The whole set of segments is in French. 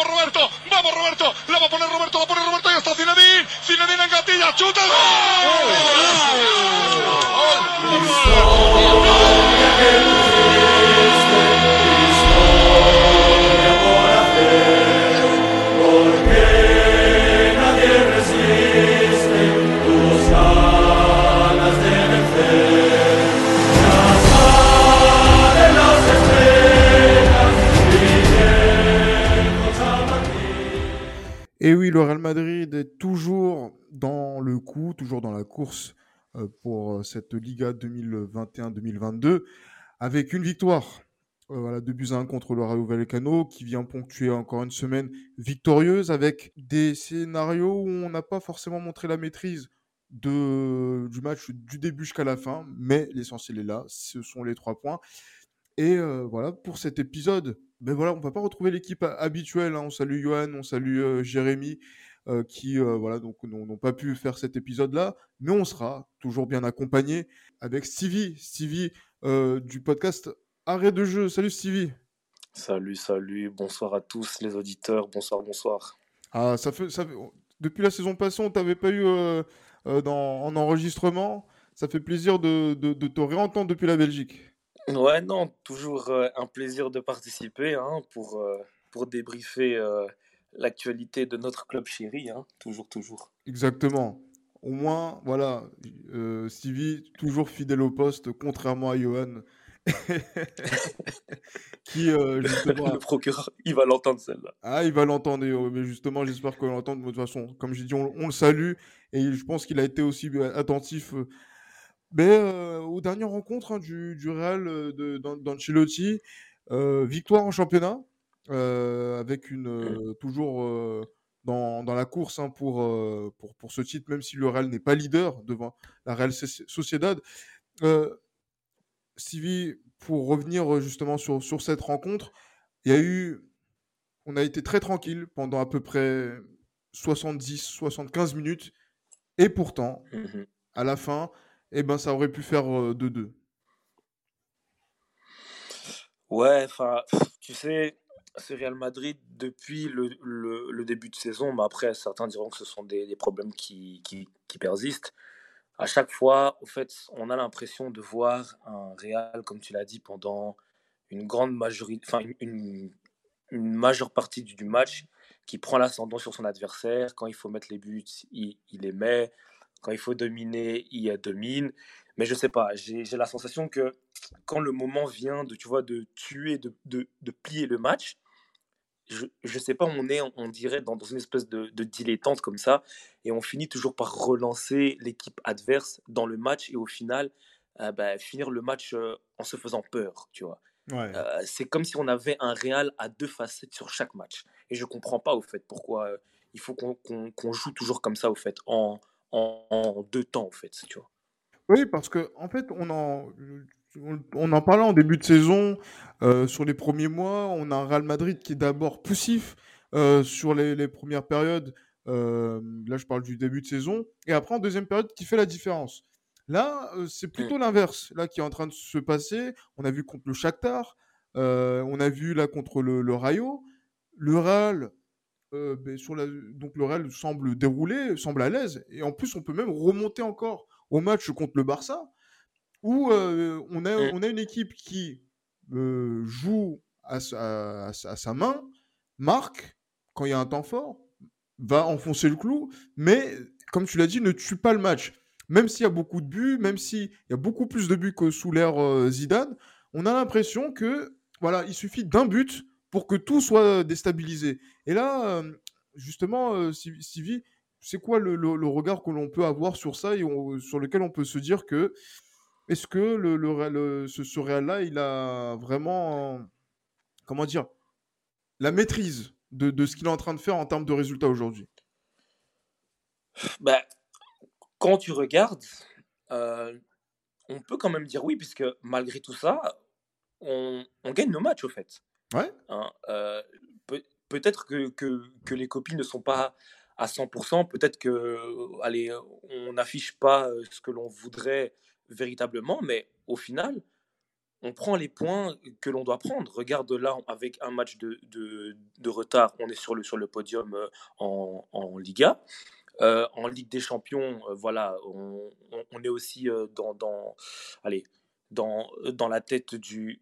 vamos Roberto, vamos Roberto, la va a poner Roberto, la pone Roberto y está Zinedine, Zinedine en gatilla, chuta. Et oui, le Real Madrid est toujours dans le coup, toujours dans la course euh, pour euh, cette Liga 2021-2022, avec une victoire. Euh, voilà, 2 buts à 1 contre le Rayo Vallecano, qui vient ponctuer encore une semaine victorieuse, avec des scénarios où on n'a pas forcément montré la maîtrise du match du début jusqu'à la fin, mais l'essentiel est là, ce sont les trois points. Et euh, voilà, pour cet épisode, ben voilà, on va pas retrouver l'équipe ha- habituelle. hein. On salue Johan, on salue euh, Jérémy, euh, qui voilà, donc n'ont pas pu faire cet épisode-là, mais on sera toujours bien accompagné avec Stevie, Stevie du podcast Arrêt de jeu. Salut Stevie. Salut, salut, bonsoir à tous les auditeurs, bonsoir, bonsoir. Ah, ça fait, ça fait- depuis la saison passée, on t'avait pas eu dans, en enregistrement. Ça fait plaisir de, de, de te réentendre depuis la Belgique. Ouais, non, toujours euh, un plaisir de participer hein, pour, euh, pour débriefer euh, l'actualité de notre club chéri, hein, toujours, toujours. Exactement. Au moins, voilà, Stevie, toujours fidèle au poste, contrairement à Johan, qui euh, justement. Le procureur, il va l'entendre celle-là. Ah, il va l'entendre, mais justement, j'espère qu'il va l'entendre. De toute façon, comme j'ai dit, on, on le salue, et je pense qu'il a été aussi attentif mais, euh, aux dernières rencontres hein, du, du Real euh, de, d'Ancelotti. Euh, victoire en championnat, euh, avec une euh, toujours dans, dans la course hein, pour, pour, pour ce titre, même si le Real n'est pas leader devant la Real Soci- Sociedad. Stevie, pour revenir justement sur, sur cette rencontre, il y a eu, on a été très tranquille pendant à peu près 70-75 minutes, et pourtant, Mhm. à la fin, eh ben, ça aurait pu faire euh, 2-2. Ouais, enfin, tu sais, ce Real Madrid, depuis le, le- début de saison, mais après, certains diront que ce sont des, des problèmes qui, qui, qui persistent. À chaque fois, au fait, on a l'impression de voir un Real, comme tu l'as dit, pendant une grande majorité, enfin, une, une- majeure partie du, du match, qui prend l'ascendant sur son adversaire. Quand il faut mettre les buts, il, il les met. Quand il faut dominer, il domine. Mais je sais pas, j'ai la sensation que quand le moment vient de, tu vois, de tuer, de, de, de plier le match, je, je sais pas, on est, on dirait, dans, dans une espèce de, de dilettante comme ça, et on finit toujours par relancer l'équipe adverse dans le match, et au final, euh, bah, finir le match euh, en se faisant peur, tu vois. Ouais. Euh, c'est comme si on avait un Real à deux facettes sur chaque match. Et je comprends pas, au fait, pourquoi il faut qu'on qu'on joue toujours comme ça, au fait, en, en, en deux temps, au fait, tu vois. Oui, parce que en fait, on en, on, en parlait en début de saison, euh, sur les premiers mois, on a un Real Madrid qui est d'abord poussif euh, sur les, les premières périodes. euh, là, je parle du début de saison, et après en deuxième période qui fait la différence. Là, c'est plutôt l'inverse, là qui est en train de se passer. On a vu contre le Shakhtar, on a vu là contre le, le Rayo, le Real. Euh, ben, sur la, donc le Real semble dérouler, semble à l'aise, et en plus on peut même remonter encore au match contre le Barça, où euh, on, a, on a une équipe qui euh, joue à sa, à main, marque quand il y a un temps fort, va enfoncer le clou, mais comme tu l'as dit, ne tue pas le match. Même s'il y a beaucoup de buts, même s'il y a beaucoup plus de buts que sous l'ère Zidane, on a l'impression que voilà, il suffit d'un but pour que tout soit déstabilisé. Et là, justement, Stevie, c'est quoi le, regard que l'on peut avoir sur ça et sur lequel on peut se dire que est-ce que ce, ce Real-là, il a vraiment, comment dire, la maîtrise de, ce qu'il est en train de faire en termes de résultats aujourd'hui? Bah, quand tu regardes, on peut quand même dire oui, puisque malgré tout ça, on, on gagne nos matchs, au fait. Ouais. Hein, euh, peut, peut-être que, que, que les copies ne sont pas à 100%, peut-être que, euh, allez, on n'affiche pas euh, ce que l'on voudrait véritablement, mais au final, on prend les points que l'on doit prendre. Regarde là, avec un match de, de, retard, on est sur le, sur le podium en, en Liga. en Ligue des Champions, voilà, on, on, est aussi dans, dans, allez, dans, dans la tête du,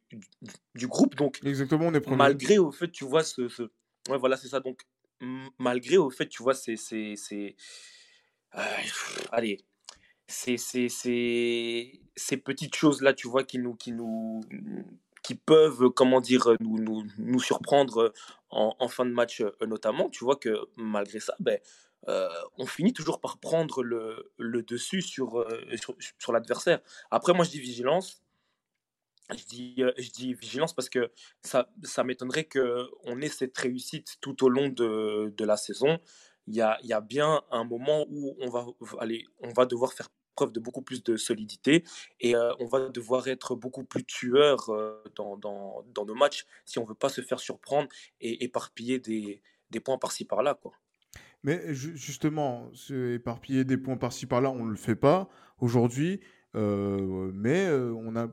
du, groupe. Donc, Exactement, on est premier. Malgré au fait, tu vois, ce, ce... Ouais, voilà, c'est ça. Donc, malgré au fait, tu vois, c'est. c'est, c'est... Euh, allez, c'est, c'est, c'est, ces petites choses-là, tu vois, qui nous, qui nous, qui peuvent, comment dire, nous, nous, nous surprendre en, en, fin de match, euh, notamment. Tu vois que malgré ça, ben, euh, on finit toujours par prendre le, dessus sur, sur, l'adversaire. Après, moi, je dis vigilance. Je dis, je dis vigilance parce que ça, ça m'étonnerait qu'on ait cette réussite tout au long de, la saison. Il y a, bien un moment où on va, devoir faire preuve de beaucoup plus de solidité et on va devoir être beaucoup plus tueur dans, nos matchs si on veut pas se faire surprendre et éparpiller des, des points par-ci par-là. Quoi. Mais justement, éparpiller des points par-ci par-là, on ne le fait pas aujourd'hui. Euh, mais euh, on a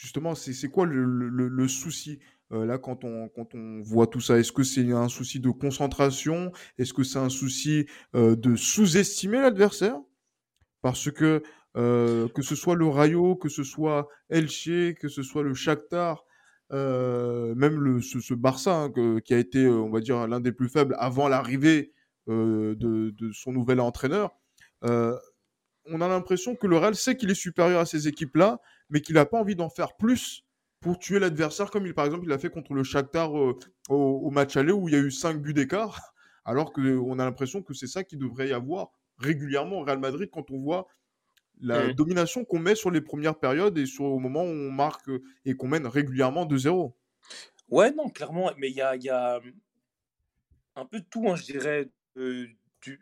justement, c'est quoi le, souci euh, là quand on, quand on voit tout ça? Est-ce que c'est un souci de concentration? Est-ce que c'est un souci de sous-estimer l'adversaire? Parce que que ce soit le Rayo, que ce soit Elche, que ce soit le Shakhtar, même le, ce, Barça hein, qui a été, on va dire, l'un des plus faibles avant l'arrivée de, de, son nouvel entraîneur on a l'impression que le Real sait qu'il est supérieur à ces équipes-là, mais qu'il n'a pas envie d'en faire plus pour tuer l'adversaire, comme il, par exemple il a fait contre le Shakhtar euh, au, match aller où il y a eu 5 buts d'écart, alors qu'on a l'impression que c'est ça qui devrait y avoir régulièrement au Real Madrid quand on voit la mm. domination qu'on met sur les premières périodes et sur au moment où on marque et qu'on mène régulièrement 2-0. Ouais, non, clairement, mais il y a, un peu de tout, hein, je dirais, euh, du,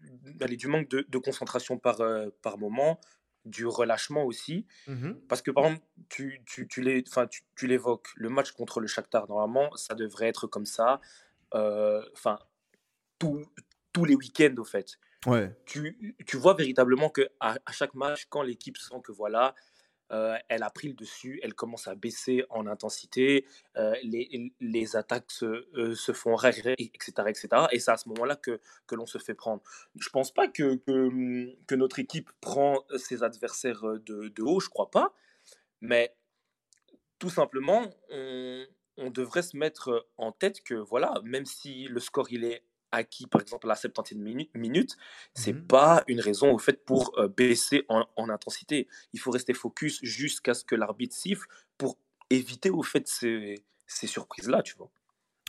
du manque de, concentration par, euh, par moment, du relâchement aussi. Mmh Parce que par exemple, tu, tu, tu l'évoques, le match contre le Shakhtar, normalement, ça devrait être comme ça. Euh, enfin, tous les week-ends, au fait. Ouais. Tu, tu vois véritablement que à chaque match, quand l'équipe sent que voilà, euh, elle a pris le dessus, elle commence à baisser en intensité, euh, les, les, attaques se, euh, se font régler, etc., etc. Et c'est à ce moment-là que, que l'on se fait prendre. Je ne pense pas que, que, que, notre équipe prend ses adversaires de, de haut, je crois pas. Mais tout simplement, on, on devrait se mettre en tête que voilà, même si le score il est acquis, par exemple, à la 70e minute, minute c'est mmh pas une raison au fait pour euh, baisser en, intensité. Il faut rester focus jusqu'à ce que l'arbitre siffle pour éviter au fait ces, ces surprises-là, tu vois.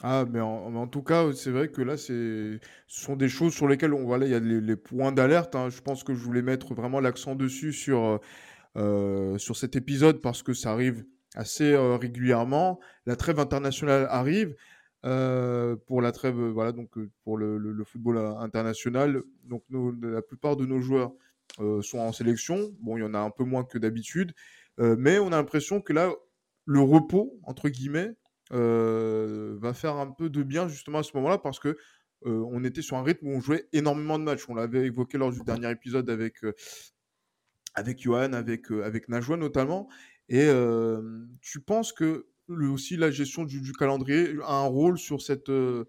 Ah, mais en, tout cas, c'est vrai que là, ce sont des choses sur lesquelles on voilà, il y a les, points d'alerte. Hein. Je pense que je voulais mettre vraiment l'accent dessus sur, euh, euh, sur cet épisode parce que ça arrive assez régulièrement. La trêve internationale arrive. Euh, pour la trêve, euh, voilà, donc euh, pour le, football international. Donc la plupart de nos joueurs sont en sélection. Bon, il y en a un peu moins que d'habitude, mais on a l'impression que là, le repos entre guillemets va faire un peu de bien justement à ce moment-là parce que on était sur un rythme où on jouait énormément de matchs. On l'avait évoqué lors du dernier épisode avec avec Johan, avec avec Najwa notamment. Et tu penses que aussi la gestion du, calendrier a un rôle sur cette euh,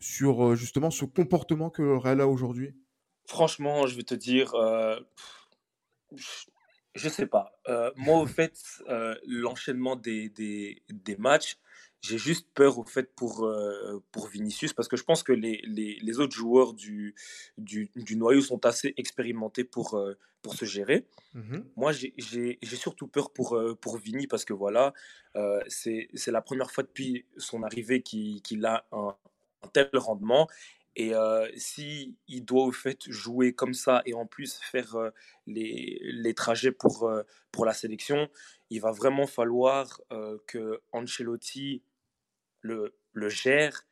sur euh, justement ce comportement que le Real a aujourd'hui? Franchement, je vais te dire, euh, je sais pas. moi, au fait, l'enchaînement des, des, des, matchs, j'ai juste peur au fait pour, pour Vinicius parce que je pense que les, les, les autres joueurs du, du, du, noyau sont assez expérimentés pour, pour se gérer. Mmh Moi, j'ai surtout peur pour, pour Vini parce que voilà, c'est la première fois depuis son arrivée qu'il a un, tel rendement. Et si il doit au fait jouer comme ça et en plus faire les, les, trajets pour, pour la sélection, il va vraiment falloir que Ancelotti le, le gère.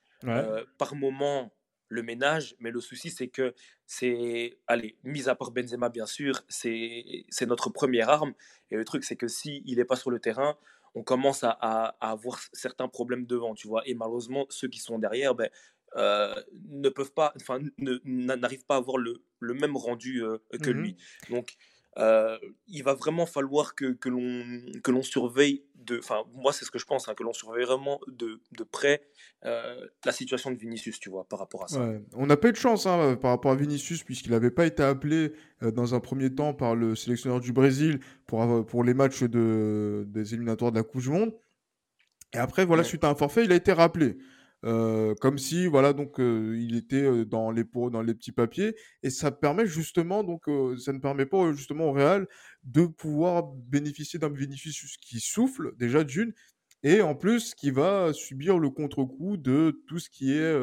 par moment, le ménage, mais le souci, c'est que c'est, allez, mis à part Benzema, bien sûr, c'est, c'est notre première arme. Et le truc, c'est que s'il il n'est pas sur le terrain, on commence à, à, avoir certains problèmes devant, tu vois. Et malheureusement, ceux qui sont derrière, ben, euh, ne peuvent pas, enfin, n'arrivent pas à avoir le, le même rendu euh, que mmh lui. Donc, il va vraiment falloir que, que l'on surveille, de, enfin moi c'est ce que je pense, hein, que l'on surveille vraiment de, de près la situation de Vinicius, tu vois, par rapport à ça. On n'a pas eu de chance hein, par rapport à Vinicius, puisqu'il n'avait pas été appelé dans un premier temps par le sélectionneur du Brésil pour, pour les matchs de, des éliminatoires de la Coupe du Monde. Et après, voilà, suite à un forfait, il a été rappelé. Comme si voilà donc il était dans les dans les petits papiers et ça permet justement donc ça ne permet pas justement au Real de pouvoir bénéficier d'un bénéfice qui souffle déjà d'une et en plus qui va subir le contre-coup de tout ce qui est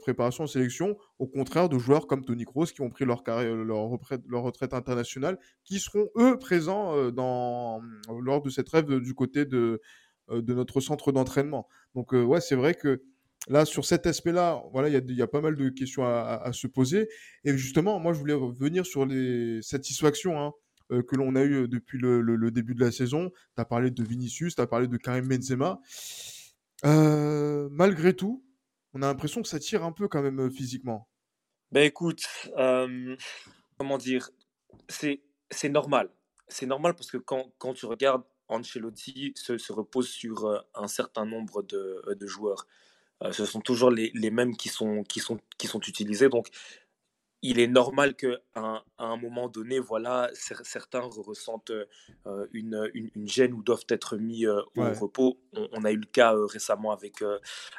préparation en sélection, au contraire de joueurs comme Tony Kroos qui ont pris leur, carrière, leur, retraite, leur retraite internationale, qui seront eux présents dans, lors de cette rêve du côté de, de notre centre d'entraînement. Donc euh, ouais, c'est vrai que là, sur cet aspect-là, voilà, il y, a pas mal de questions à, se poser. Et justement, moi, je voulais revenir sur les satisfactions hein, euh, que l'on a eues depuis le, début de la saison. Tu as parlé de Vinicius, tu as parlé de Karim Benzema. malgré tout, on a l'impression que ça tire un peu quand même physiquement. Ben écoute, comment dire, c'est normal. C'est normal parce que quand, quand tu regardes Ancelotti se, se repose sur euh, un certain nombre de, euh, de joueurs. Euh, ce sont toujours les, les, mêmes qui sont, qui, sont, qui sont utilisés. Donc, il est normal qu'à un, à un moment donné, voilà, certains ressentent une, une, gêne ou doivent être mis au repos. On, a eu le cas récemment avec,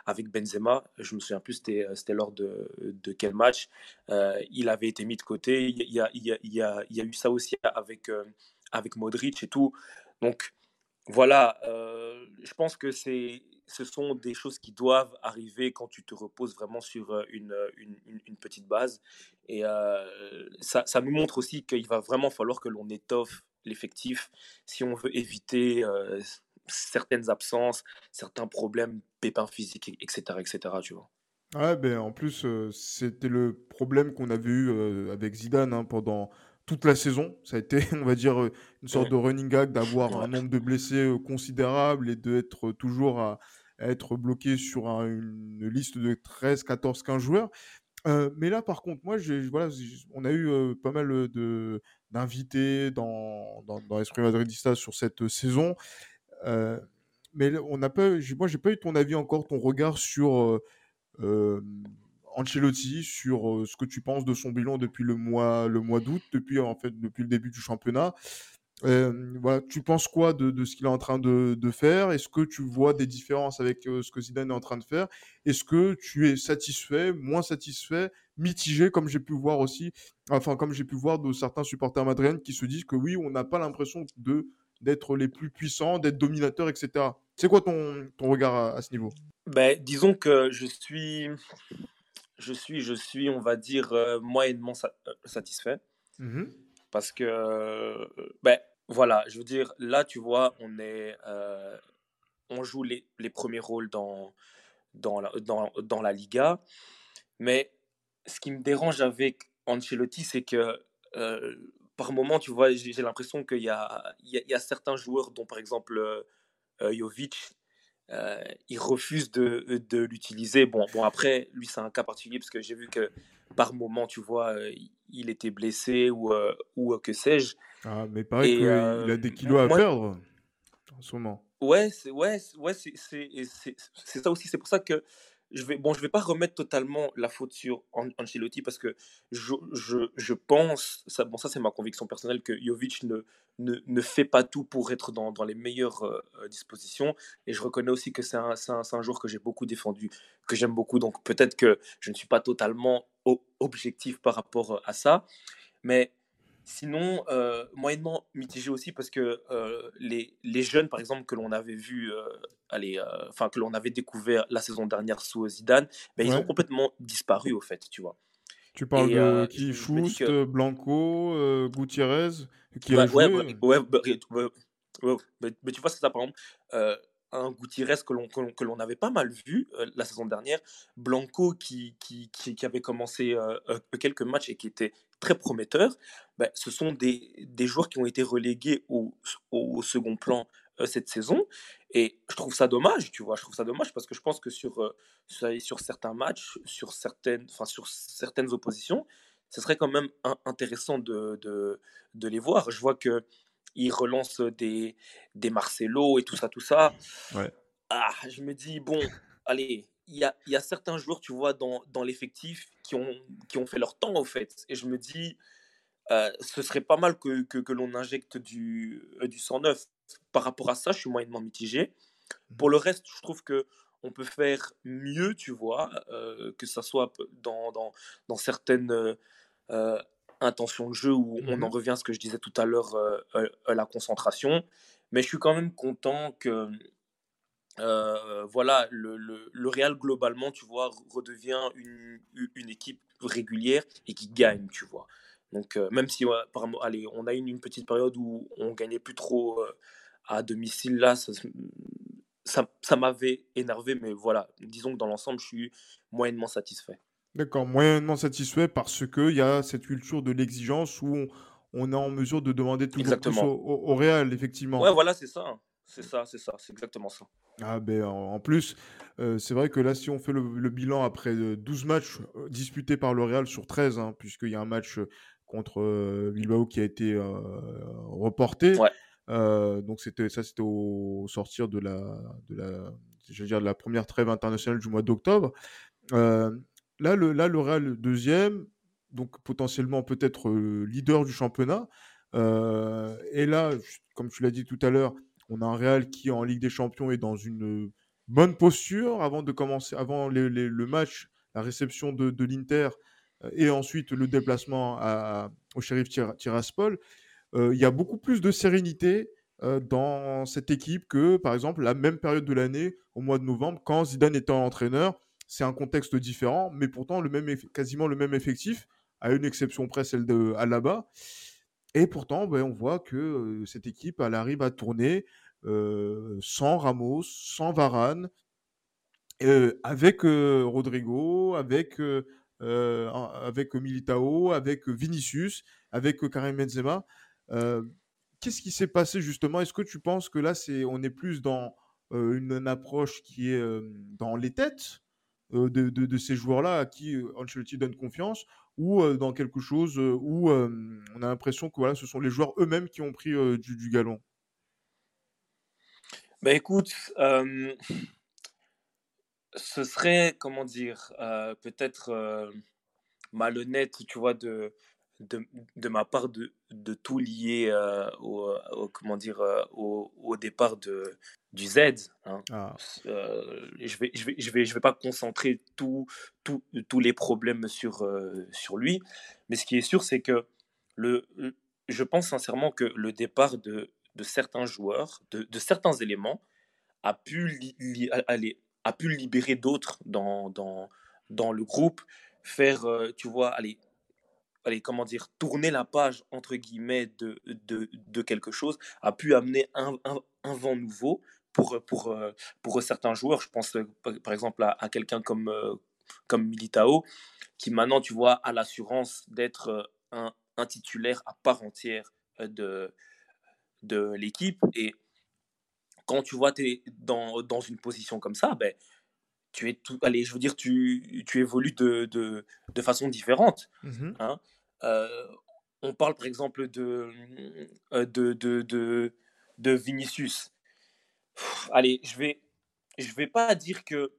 avec Benzema. Je me souviens plus, c'était, c'était lors de, de quel match. il avait été mis de côté. Il y a, il y a, il y a, il y a eu ça aussi avec, avec Modric et tout. Donc, voilà, euh, je pense que c'est, ce sont des choses qui doivent arriver quand tu te reposes vraiment sur euh, une, une, une petite base. Et euh, ça, ça, nous montre aussi qu'il va vraiment falloir que l'on étoffe l'effectif si on veut éviter certaines absences, certains problèmes, pépins physiques, etc. etc. tu vois. Ouais, ben en plus, c'était le problème qu'on avait eu avec Zidane hein, pendant toute la saison. Ça a été, on va dire, une sorte de running gag d'avoir un nombre de blessés considérable et d'être toujours à, être bloqué sur une liste de 13, 14, 15 joueurs. mais là, par contre, moi, voilà, on a eu pas mal de, d'invités dans, dans, dans l'Esprit Madridista sur cette saison. mais on n'a pas, moi, j'ai pas eu ton avis encore, ton regard sur Ancelotti sur ce que tu penses de son bilan depuis le mois, le mois d'août, depuis en fait depuis le début du championnat. Voilà, tu penses quoi de, de ce qu'il est en train de, de faire? Est-ce que tu vois des différences avec ce que Zidane est en train de faire? Est-ce que tu es satisfait, moins satisfait, mitigé, comme j'ai pu voir aussi, enfin comme j'ai pu voir de certains supporters madriennes qui se disent que oui, on n'a pas l'impression de d'être les plus puissants, d'être dominateurs, etc. C'est quoi ton, ton regard à, à ce niveau? Ben, Disons que je suis je suis, je suis, on va dire, euh, moyennement euh, satisfait. Mmh Parce que, euh, ben, voilà, je veux dire, là, tu vois, on est, on joue les, les, premiers rôles dans, dans, la, dans, dans, la Liga. Mais ce qui me dérange avec Ancelotti, c'est que par moment, tu vois, j'ai l'impression qu'il y a, il y, a, certains joueurs, dont par exemple Jovic, euh, il refuse de, de l'utiliser. Bon, bon, après, lui, c'est un cas particulier parce que j'ai vu que par moment, tu vois, euh, il était blessé ou, euh, ou que sais-je. Ah, mais pareil qu'il a des kilos à perdre en ce moment. Ouais, c'est ouais, ouais, c'est ça aussi. C'est pour ça que je vais, bon, je vais pas remettre totalement la faute sur Ancelotti parce que je, je, pense, ça, bon, ça c'est ma conviction personnelle, que Jovic ne, ne, ne, fait pas tout pour être dans, dans les meilleures euh, euh, dispositions. Et je reconnais aussi que c'est un, un, un, joueur que j'ai beaucoup défendu, que j'aime beaucoup. Donc peut-être que je ne suis pas totalement objectif par rapport à ça. Mais Sinon, euh, moyennement mitigé aussi parce que euh, les, les, jeunes, par exemple, que l'on avait vu, euh, allez, enfin que l'on avait découvert la saison dernière sous Zidane, ben, ils ont complètement disparu au fait, tu vois. Tu parles de qui? Schust, Blanco, Gutiérrez, qui a joué. Ouais, ouais, mais, tu vois, c'est ça, par exemple un Gutiérrez que l'on, que l'on avait pas mal vu la saison dernière, Blanco qui, qui, qui, avait commencé quelques matchs et qui était très prometteur, ben, ce sont des, des, joueurs qui ont été relégués au, au second plan cette saison. Et je trouve ça dommage, tu vois, je trouve ça dommage parce que je pense que sur, sur, sur certains matchs, sur certaines, enfin, sur certaines oppositions, ce serait quand même intéressant de, de, de, les voir. Je vois que ils relancent des, des Marcelo et tout ça, tout ça. Ouais. Ah, je me dis, bon, allez, il y a, y a, certains joueurs, tu vois, dans, dans l'effectif qui ont, qui ont fait leur temps, au fait. Et je me dis, euh, ce serait pas mal que, que, que l'on injecte du, euh, du 109. Par rapport à ça, je suis moyennement mitigé. Pour le reste, je trouve que on peut faire mieux, tu vois, euh, que ça soit dans, dans, dans certaines intentions de jeu où on en revient à ce que je disais tout à l'heure, la concentration. Mais je suis quand même content que voilà, le, le, le, Real globalement, tu vois, redevient une, une équipe régulière et qui gagne, tu vois. Donc, même si, allez, on a eu une, petite période où on gagnait plus trop à domicile, là, ça, ça, m'avait énervé, mais voilà, disons que dans l'ensemble, je suis moyennement satisfait. D'accord, moyennement satisfait parce qu'il y a cette culture de l'exigence où on, est en mesure de demander toujours exactement. plus au, au, Real, effectivement. Ouais, voilà, c'est ça. C'est ça, c'est ça, c'est exactement ça. Ah ben en, plus, c'est vrai que là, si on fait le, bilan après 12 matchs disputés par le Real sur 13, hein, puisqu'il y a un match contre Bilbao qui a été reporté. donc c'était ça, c'était au sortir de la, de la, je veux dire, de la première trêve internationale du mois d'octobre. là, le, là, le Real deuxième, donc potentiellement peut-être leader du championnat. et là, comme tu l'as dit tout à l'heure, on a un Real qui en Ligue des Champions est dans une bonne posture avant de commencer, avant le match, la réception de, l'Inter et ensuite le déplacement au shérif Tiraspol, euh, il y a beaucoup plus de sérénité euh, dans cette équipe que, par exemple, la même période de l'année, au mois de novembre, quand Zidane était entraîneur. C'est un contexte différent, mais pourtant le même quasiment le même effectif, à une exception près, celle de Alaba. Et pourtant, ben, on voit que cette équipe, elle arrive à tourner sans Ramos, sans Varane, avec Rodrigo, avec avec Militao, avec Vinicius, avec Karim Benzema. Qu'est-ce qui s'est passé justement? Est-ce que tu penses que là, c'est, on est plus dans une, approche qui est dans les têtes de, de, ces joueurs-là à qui Ancelotti donne confiance ou dans quelque chose où on a l'impression que voilà, ce sont les joueurs eux-mêmes qui ont pris du, galon? Bah écoute, ce serait, comment dire, peut-être malhonnête, tu vois, de, de, de, ma part de, de tout lier au, comment dire, au, départ de, du Z. Hein. Ah. je vais, je vais, je vais, je vais pas concentrer tous les problèmes sur, sur lui, mais ce qui est sûr, c'est que le, je pense sincèrement que le départ de, de certains joueurs, de, de certains éléments, a pu aller a pu libérer d'autres dans, dans, dans le groupe, faire, euh, tu vois, allez, allez, comment dire, tourner la page, entre guillemets, de, de, de quelque chose, a pu amener un, un, vent nouveau pour, pour, euh, pour certains joueurs. Je pense, euh, par exemple, à, quelqu'un comme, comme Militao, qui maintenant, tu vois, a l'assurance d'être un, un, titulaire à part entière de, de l'équipe. Et quand tu vois, tu es dans, dans, une position comme ça, ben, tu es tout. Allez, je veux dire, tu, tu évolues de, de, de, façon différente. Mmh hein. Euh, on parle par exemple de, euh, de, de, de, de Vinicius. Allez, je vais, je vais pas dire que,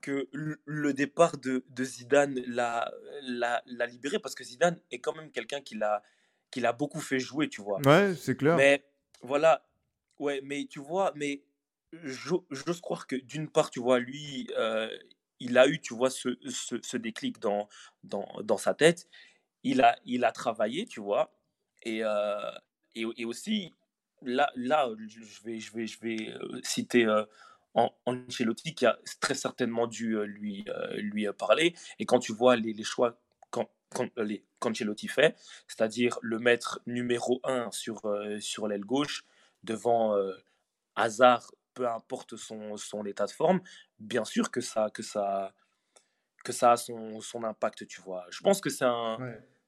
que le départ de, de Zidane l'a, l'a, l'a libéré, parce que Zidane est quand même quelqu'un qui l'a, qui l'a beaucoup fait jouer, tu vois. Ouais, c'est clair. Mais voilà, Ouais, mais tu vois, mais j'ose croire que d'une part, tu vois, lui, euh, il a eu, tu vois, ce, ce, ce déclic dans, dans, dans, sa tête. Il a, il a travaillé, tu vois. Et, euh, et, et, aussi, là, là je vais, je vais, je vais euh, citer Ancelotti qui a très certainement dû lui, lui parler. Et quand tu vois les, les choix qu'Ancelotti fait, c'est-à-dire le mettre numéro un sur, sur l'aile gauche, devant hasard, peu importe son, son, état de forme, bien sûr que ça, que ça, que ça a son, son impact, tu vois. Je pense que c'est un,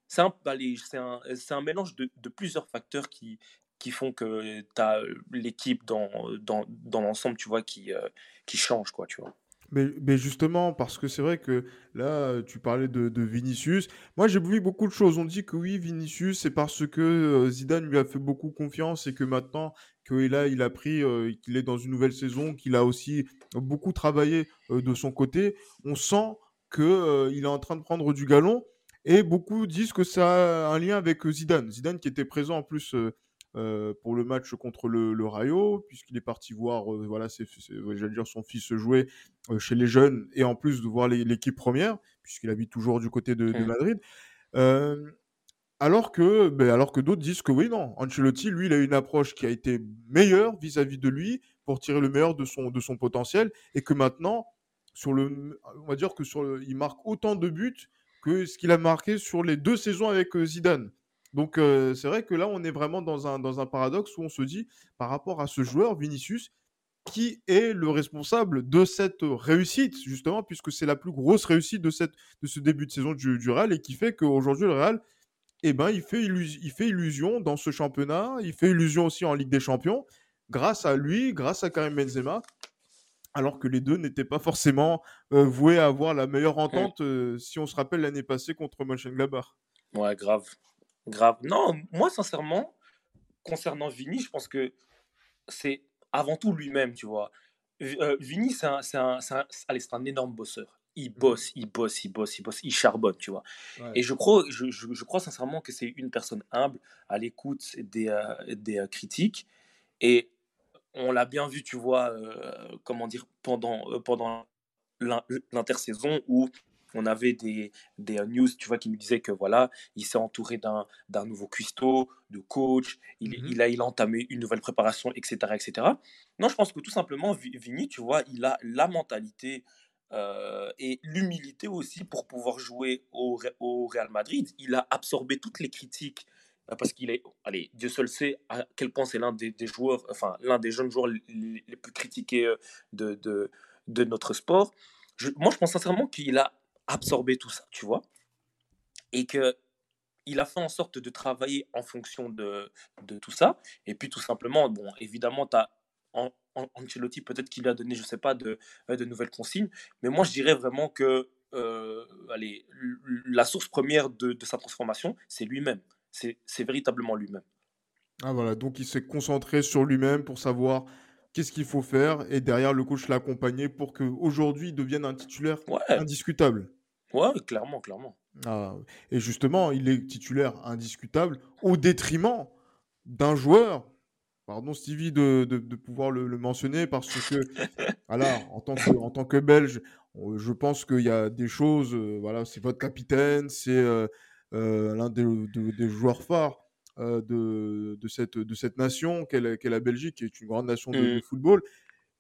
c'est un, un, un, mélange de, de, plusieurs facteurs qui, qui font que tu as l'équipe dans, dans, dans l'ensemble, tu vois, qui, qui change, quoi, tu vois. Mais, justement, parce que c'est vrai que là, tu parlais de, Vinicius. Moi, j'ai vu beaucoup de choses. On dit que oui, Vinicius, c'est parce que euh, Zidane lui a fait beaucoup confiance et que maintenant que là, il a pris, euh, qu'il est dans une nouvelle saison, qu'il a aussi beaucoup travaillé euh, de son côté, on sent qu'il il est en train de prendre du galon. Et beaucoup disent que ça a un lien avec Zidane. Zidane qui était présent en plus euh, pour le match contre le, Rayo, puisqu'il est parti voir euh, voilà, j'allais dire son fils jouer euh, chez les jeunes, et en plus de voir l'équipe première, puisqu'il habite toujours du côté de. Madrid. alors que, ben, alors que d'autres disent que oui, non, Ancelotti, lui, il a une approche qui a été meilleure vis-à-vis de lui pour tirer le meilleur de son, de son potentiel, et que maintenant, sur le, on va dire que sur il marque autant de buts que ce qu'il a marqué sur les deux saisons avec Zidane. Donc c'est vrai que là, on est vraiment dans un, dans un paradoxe où on se dit, par rapport à ce joueur, Vinicius, qui est le responsable de cette réussite, justement, puisque c'est la plus grosse réussite de, cette, de ce début de saison du, Real et qui fait qu'aujourd'hui, le Real, eh ben, il, fait il fait illusion dans ce championnat, il fait illusion aussi en Ligue des Champions, grâce à lui, grâce à Karim Benzema, alors que les deux n'étaient pas forcément voués à avoir la meilleure mmh. entente, si on se rappelle l'année passée contre Mönchengladbach. Ouais, grave. Grave. Non, moi, sincèrement, concernant Vini, je pense que c'est avant tout lui-même, tu vois. Euh, Vini, c'est un, un, un, un, énorme bosseur. Il mmh. bosse, il bosse, il bosse, il bosse, il charbonne, tu vois. Et je crois, je, je, crois sincèrement que c'est une personne humble, à l'écoute des, euh, des euh, critiques. Et on l'a bien vu, tu vois, comment dire, pendant, pendant l'intersaison où on avait des, des euh, news, tu vois, qui nous disaient que voilà, il s'est entouré d'un nouveau cuistot, de coach, il, mmh il, a, il a entamé une nouvelle préparation, etc., etc. Non, je pense que tout simplement, Vini, tu vois, il a la mentalité euh, et l'humilité aussi pour pouvoir jouer au, au, Real Madrid. Il a absorbé toutes les critiques euh, parce qu'il est, allez, Dieu seul sait à quel point c'est l'un des, joueurs, enfin, l'un des jeunes joueurs les, plus critiqués de, de, de notre sport. moi, je pense sincèrement qu'il a absorber tout ça, tu vois. Et que il a fait en sorte de travailler en fonction de, de tout ça. Et puis tout simplement, bon, évidemment, tu as Ancelotti, peut-être qu'il a donné, je sais pas, de, euh, de nouvelles consignes. Mais moi, je dirais vraiment que euh, allez, la source première de, de sa transformation, c'est lui-même. C'est véritablement lui-même. Ah voilà, donc il s'est concentré sur lui-même pour savoir qu'est-ce qu'il faut faire et derrière le coach l'a accompagné pour qu'aujourd'hui il devienne un titulaire indiscutable. Ouais, clairement, clairement. Ah, et justement, il est titulaire indiscutable au détriment d'un joueur. Pardon Stevie de, de, pouvoir le, mentionner parce que voilà, en tant que, en tant que Belge, je pense qu'il y a des choses. Euh, voilà, c'est votre capitaine, c'est euh, euh, l'un des, des, joueurs phares de, de, cette, de cette nation qu'est la, la, Belgique, qui est une grande nation de, mmh. football.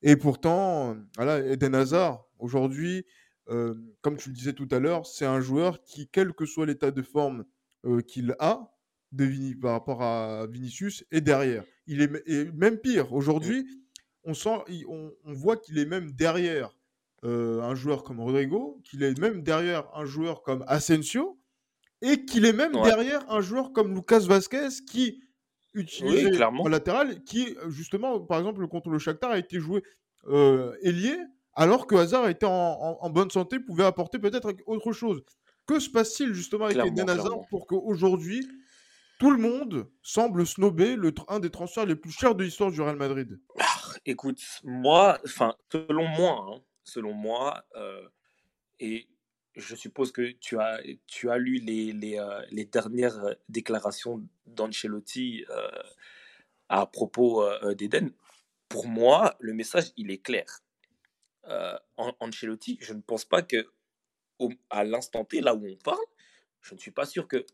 Et pourtant, voilà, Eden Hazard, aujourd'hui, comme tu le disais tout à l'heure, c'est un joueur qui, quel que soit l'état de forme qu'il a, de par rapport à Vinicius, est derrière. Il est et même pire. Aujourd'hui, on sent, on, voit qu'il est même derrière un joueur comme Rodrigo, qu'il est même derrière un joueur comme Asensio, et qu'il est même derrière un joueur comme Lucas Vasquez qui utilisait oui, latéral, qui justement, par exemple, contre le Shakhtar a été joué ailier alors que Hazard était en, bonne santé, pouvait apporter peut-être autre chose. Que se passe-t-il justement avec Eden Hazard pour qu'aujourd'hui, tout le monde semble snober le, un des transferts les plus chers de l'histoire du Real Madrid? Ah, Écoute, moi, enfin, selon moi, hein, selon moi, euh, et je suppose que tu as, tu as lu les, les, euh, dernières déclarations d'Ancelotti euh, à propos d'Eden. Pour moi, le message, il est clair euh, Ancelotti, je ne pense pas que à l'instant T, là où on parle, je ne suis pas sûr que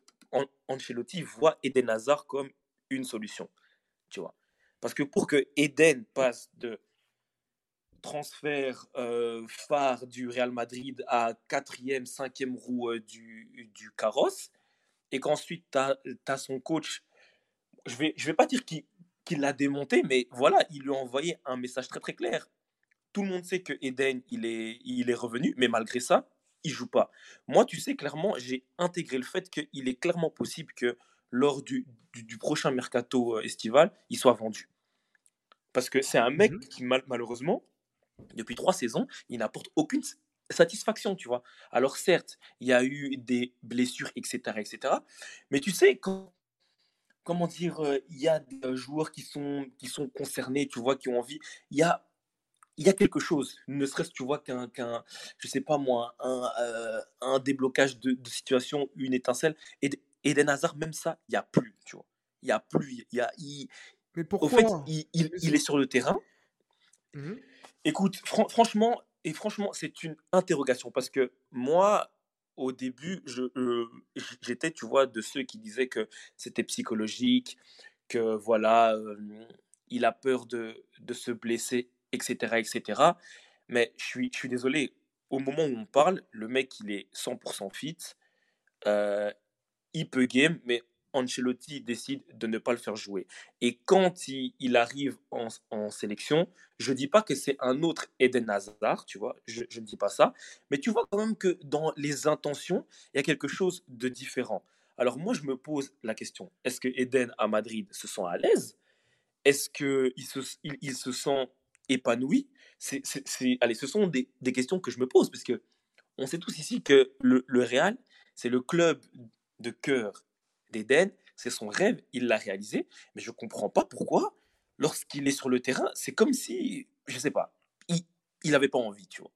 Ancelotti voit Eden Hazard comme une solution. Tu vois Parce que pour que Eden passe de transfert euh, phare du Real Madrid à quatrième, cinquième roue euh, du, du carrosse, et qu'ensuite tu as, son coach, je ne vais, je vais pas dire qu'il l'a démonté, mais voilà, il lui a envoyé un message très très clair. Tout le monde sait que Eden, il est, il est revenu, mais malgré ça, il joue pas. Moi, tu sais, clairement, j'ai intégré le fait qu'il est clairement possible que lors du, du, prochain mercato euh, estival, il soit vendu. Parce que c'est un mec mmh qui, malheureusement, depuis trois saisons, il n'apporte aucune satisfaction, tu vois. Alors certes, il y a eu des blessures, etc., etc. Mais tu sais, quand, comment dire, euh, il y a des euh, joueurs qui sont, qui sont concernés, tu vois, qui ont envie, il y a, il y a quelque chose, ne serait-ce, tu vois, qu'un, qu'un je sais pas moi, un, euh, un déblocage de, de, situation, une étincelle. Et Eden Hazard, même ça, il n'y a plus, tu vois. Il n'y a plus, il y a... Il, Mais pourquoi Au fait, il, il, il est sur le terrain. Mmh. Écoute, fr franchement, et franchement, c'est une interrogation parce que moi, au début, euh, j'étais, tu vois, de ceux qui disaient que c'était psychologique, que voilà, euh, il a peur de, de, se blesser, etc., etc. Mais je suis, je suis désolé, au moment où on parle, le mec, il est 100% fit, euh, il peut game, mais Ancelotti décide de ne pas le faire jouer. Et quand il, arrive en, sélection, je ne dis pas que c'est un autre Eden Hazard, tu vois, je, ne dis pas ça, mais tu vois quand même que dans les intentions, il y a quelque chose de différent. Alors moi, je me pose la question, est-ce que Eden à Madrid se sent à l'aise? Est-ce qu'il se, se sent épanoui? Allez, ce sont des, questions que je me pose, parce que on sait tous ici que le Real, c'est le club de cœur d'Eden, c'est son rêve, il l'a réalisé, mais je ne comprends pas pourquoi, lorsqu'il est sur le terrain, c'est comme si, je ne sais pas, il n'avait pas envie, tu vois.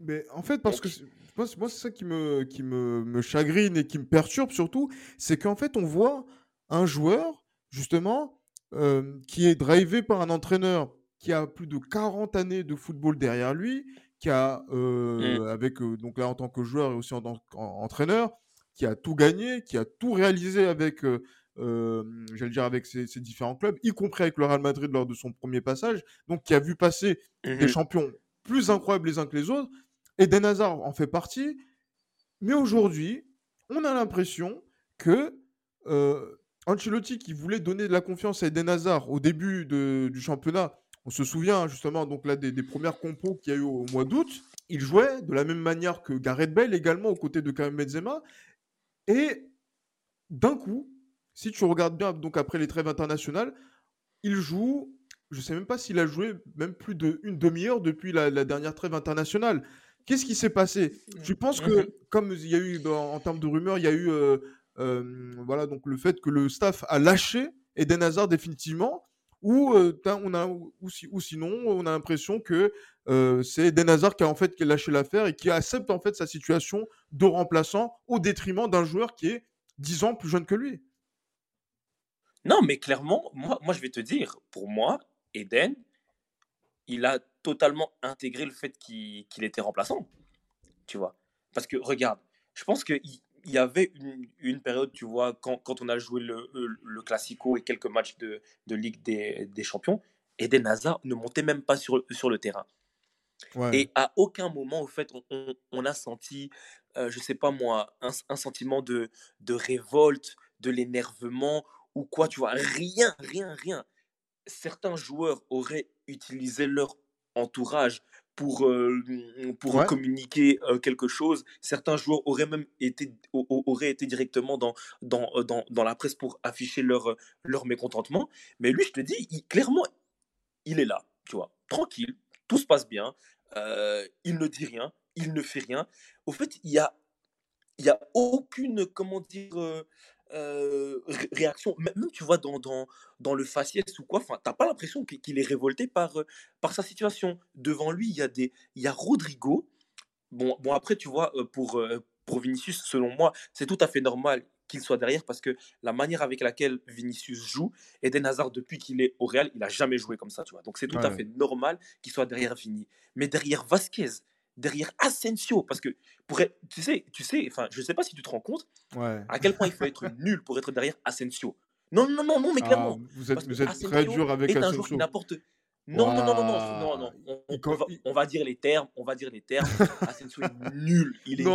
Mais en fait, parce que moi, c'est ça qui, me, qui me, me, chagrine et qui me perturbe surtout, c'est qu'en fait, on voit un joueur, justement, euh, qui est drivé par un entraîneur qui a plus de 40 années de football derrière lui, qui a, euh, mmh. avec, euh, donc là, en tant que joueur et aussi en tant qu'entraîneur, qui a tout gagné, qui a tout réalisé avec, euh, j'allais dire avec ses, différents clubs, y compris avec le Real Madrid lors de son premier passage, donc qui a vu passer des mmh champions plus incroyables les uns que les autres. Eden Hazard en fait partie, mais aujourd'hui, on a l'impression que euh, Ancelotti, qui voulait donner de la confiance à Eden Hazard au début du championnat, on se souvient hein, justement donc là des, des premières compos qu'il y a eu au mois d'août, il jouait de la même manière que Gareth Bale également aux côtés de Karim Benzema et d'un coup, si tu regardes bien, donc après les trêves internationales, il joue, je ne sais même pas s'il a joué même plus d'une demi-heure depuis la, dernière trêve internationale. Qu'est-ce qui s'est passé? Je pense que, mhm. comme il y a eu en termes de rumeurs, il y a eu euh, euh, voilà, donc le fait que le staff a lâché Eden Hazard définitivement, ou, on a, ou, sinon on a l'impression que c'est Eden Hazard qui a en fait lâché l'affaire et qui accepte en fait sa situation de remplaçant au détriment d'un joueur qui est 10 ans plus jeune que lui. Non, mais clairement, moi, moi je vais te dire, pour moi, Eden, il a totalement intégré le fait qu'il était remplaçant. Tu vois Parce que regarde, je pense qu'il y avait une, période, tu vois, quand, quand on a joué le, le, Classico et quelques matchs de, de Ligue des, des, Champions, Eden Hazard ne montait même pas sur, sur le terrain. Et à aucun moment, au fait, on, on, a senti, euh, je sais pas moi, un, un sentiment de, de révolte, de l'énervement ou quoi, tu vois. Rien, rien, rien. Certains joueurs auraient utilisé leur entourage pour, euh, pour communiquer euh, quelque chose. Certains joueurs auraient même été, auraient été directement dans, dans, dans, dans la presse pour afficher leur, leur mécontentement. Mais lui, je te dis, il, clairement, il est là, tu vois, tranquille, tout se passe bien, euh, il ne dit rien, il ne fait rien. Au fait, il y a, il y a aucune, comment dire, euh, euh, réaction. Même, tu vois, dans, dans, dans le faciès ou quoi, tu n'as pas l'impression qu'il est révolté par, par sa situation. Devant lui, il y a, des, il y a Rodrigo. Bon, bon, après, tu vois, pour, pour Vinicius, selon moi, c'est tout à fait normal qu'il soit derrière parce que la manière avec laquelle Vinicius joue, Eden Hazard, depuis qu'il est au Real, il a jamais joué comme ça, tu vois. Donc c'est tout à fait normal qu'il soit derrière Vini. Mais derrière Vasquez, derrière Asensio, parce que pour tu sais, tu sais, enfin, je sais pas si tu te rends compte à quel point il faut être nul pour être derrière Asensio. Non, non, non, non, mais ah, clairement. vous êtes, vous êtes très dur avec Asensio. Qui n'apporte non, non, non, non, non, non, On, on, va, dire les termes, on va dire les termes. Asensio est nul, il est nul,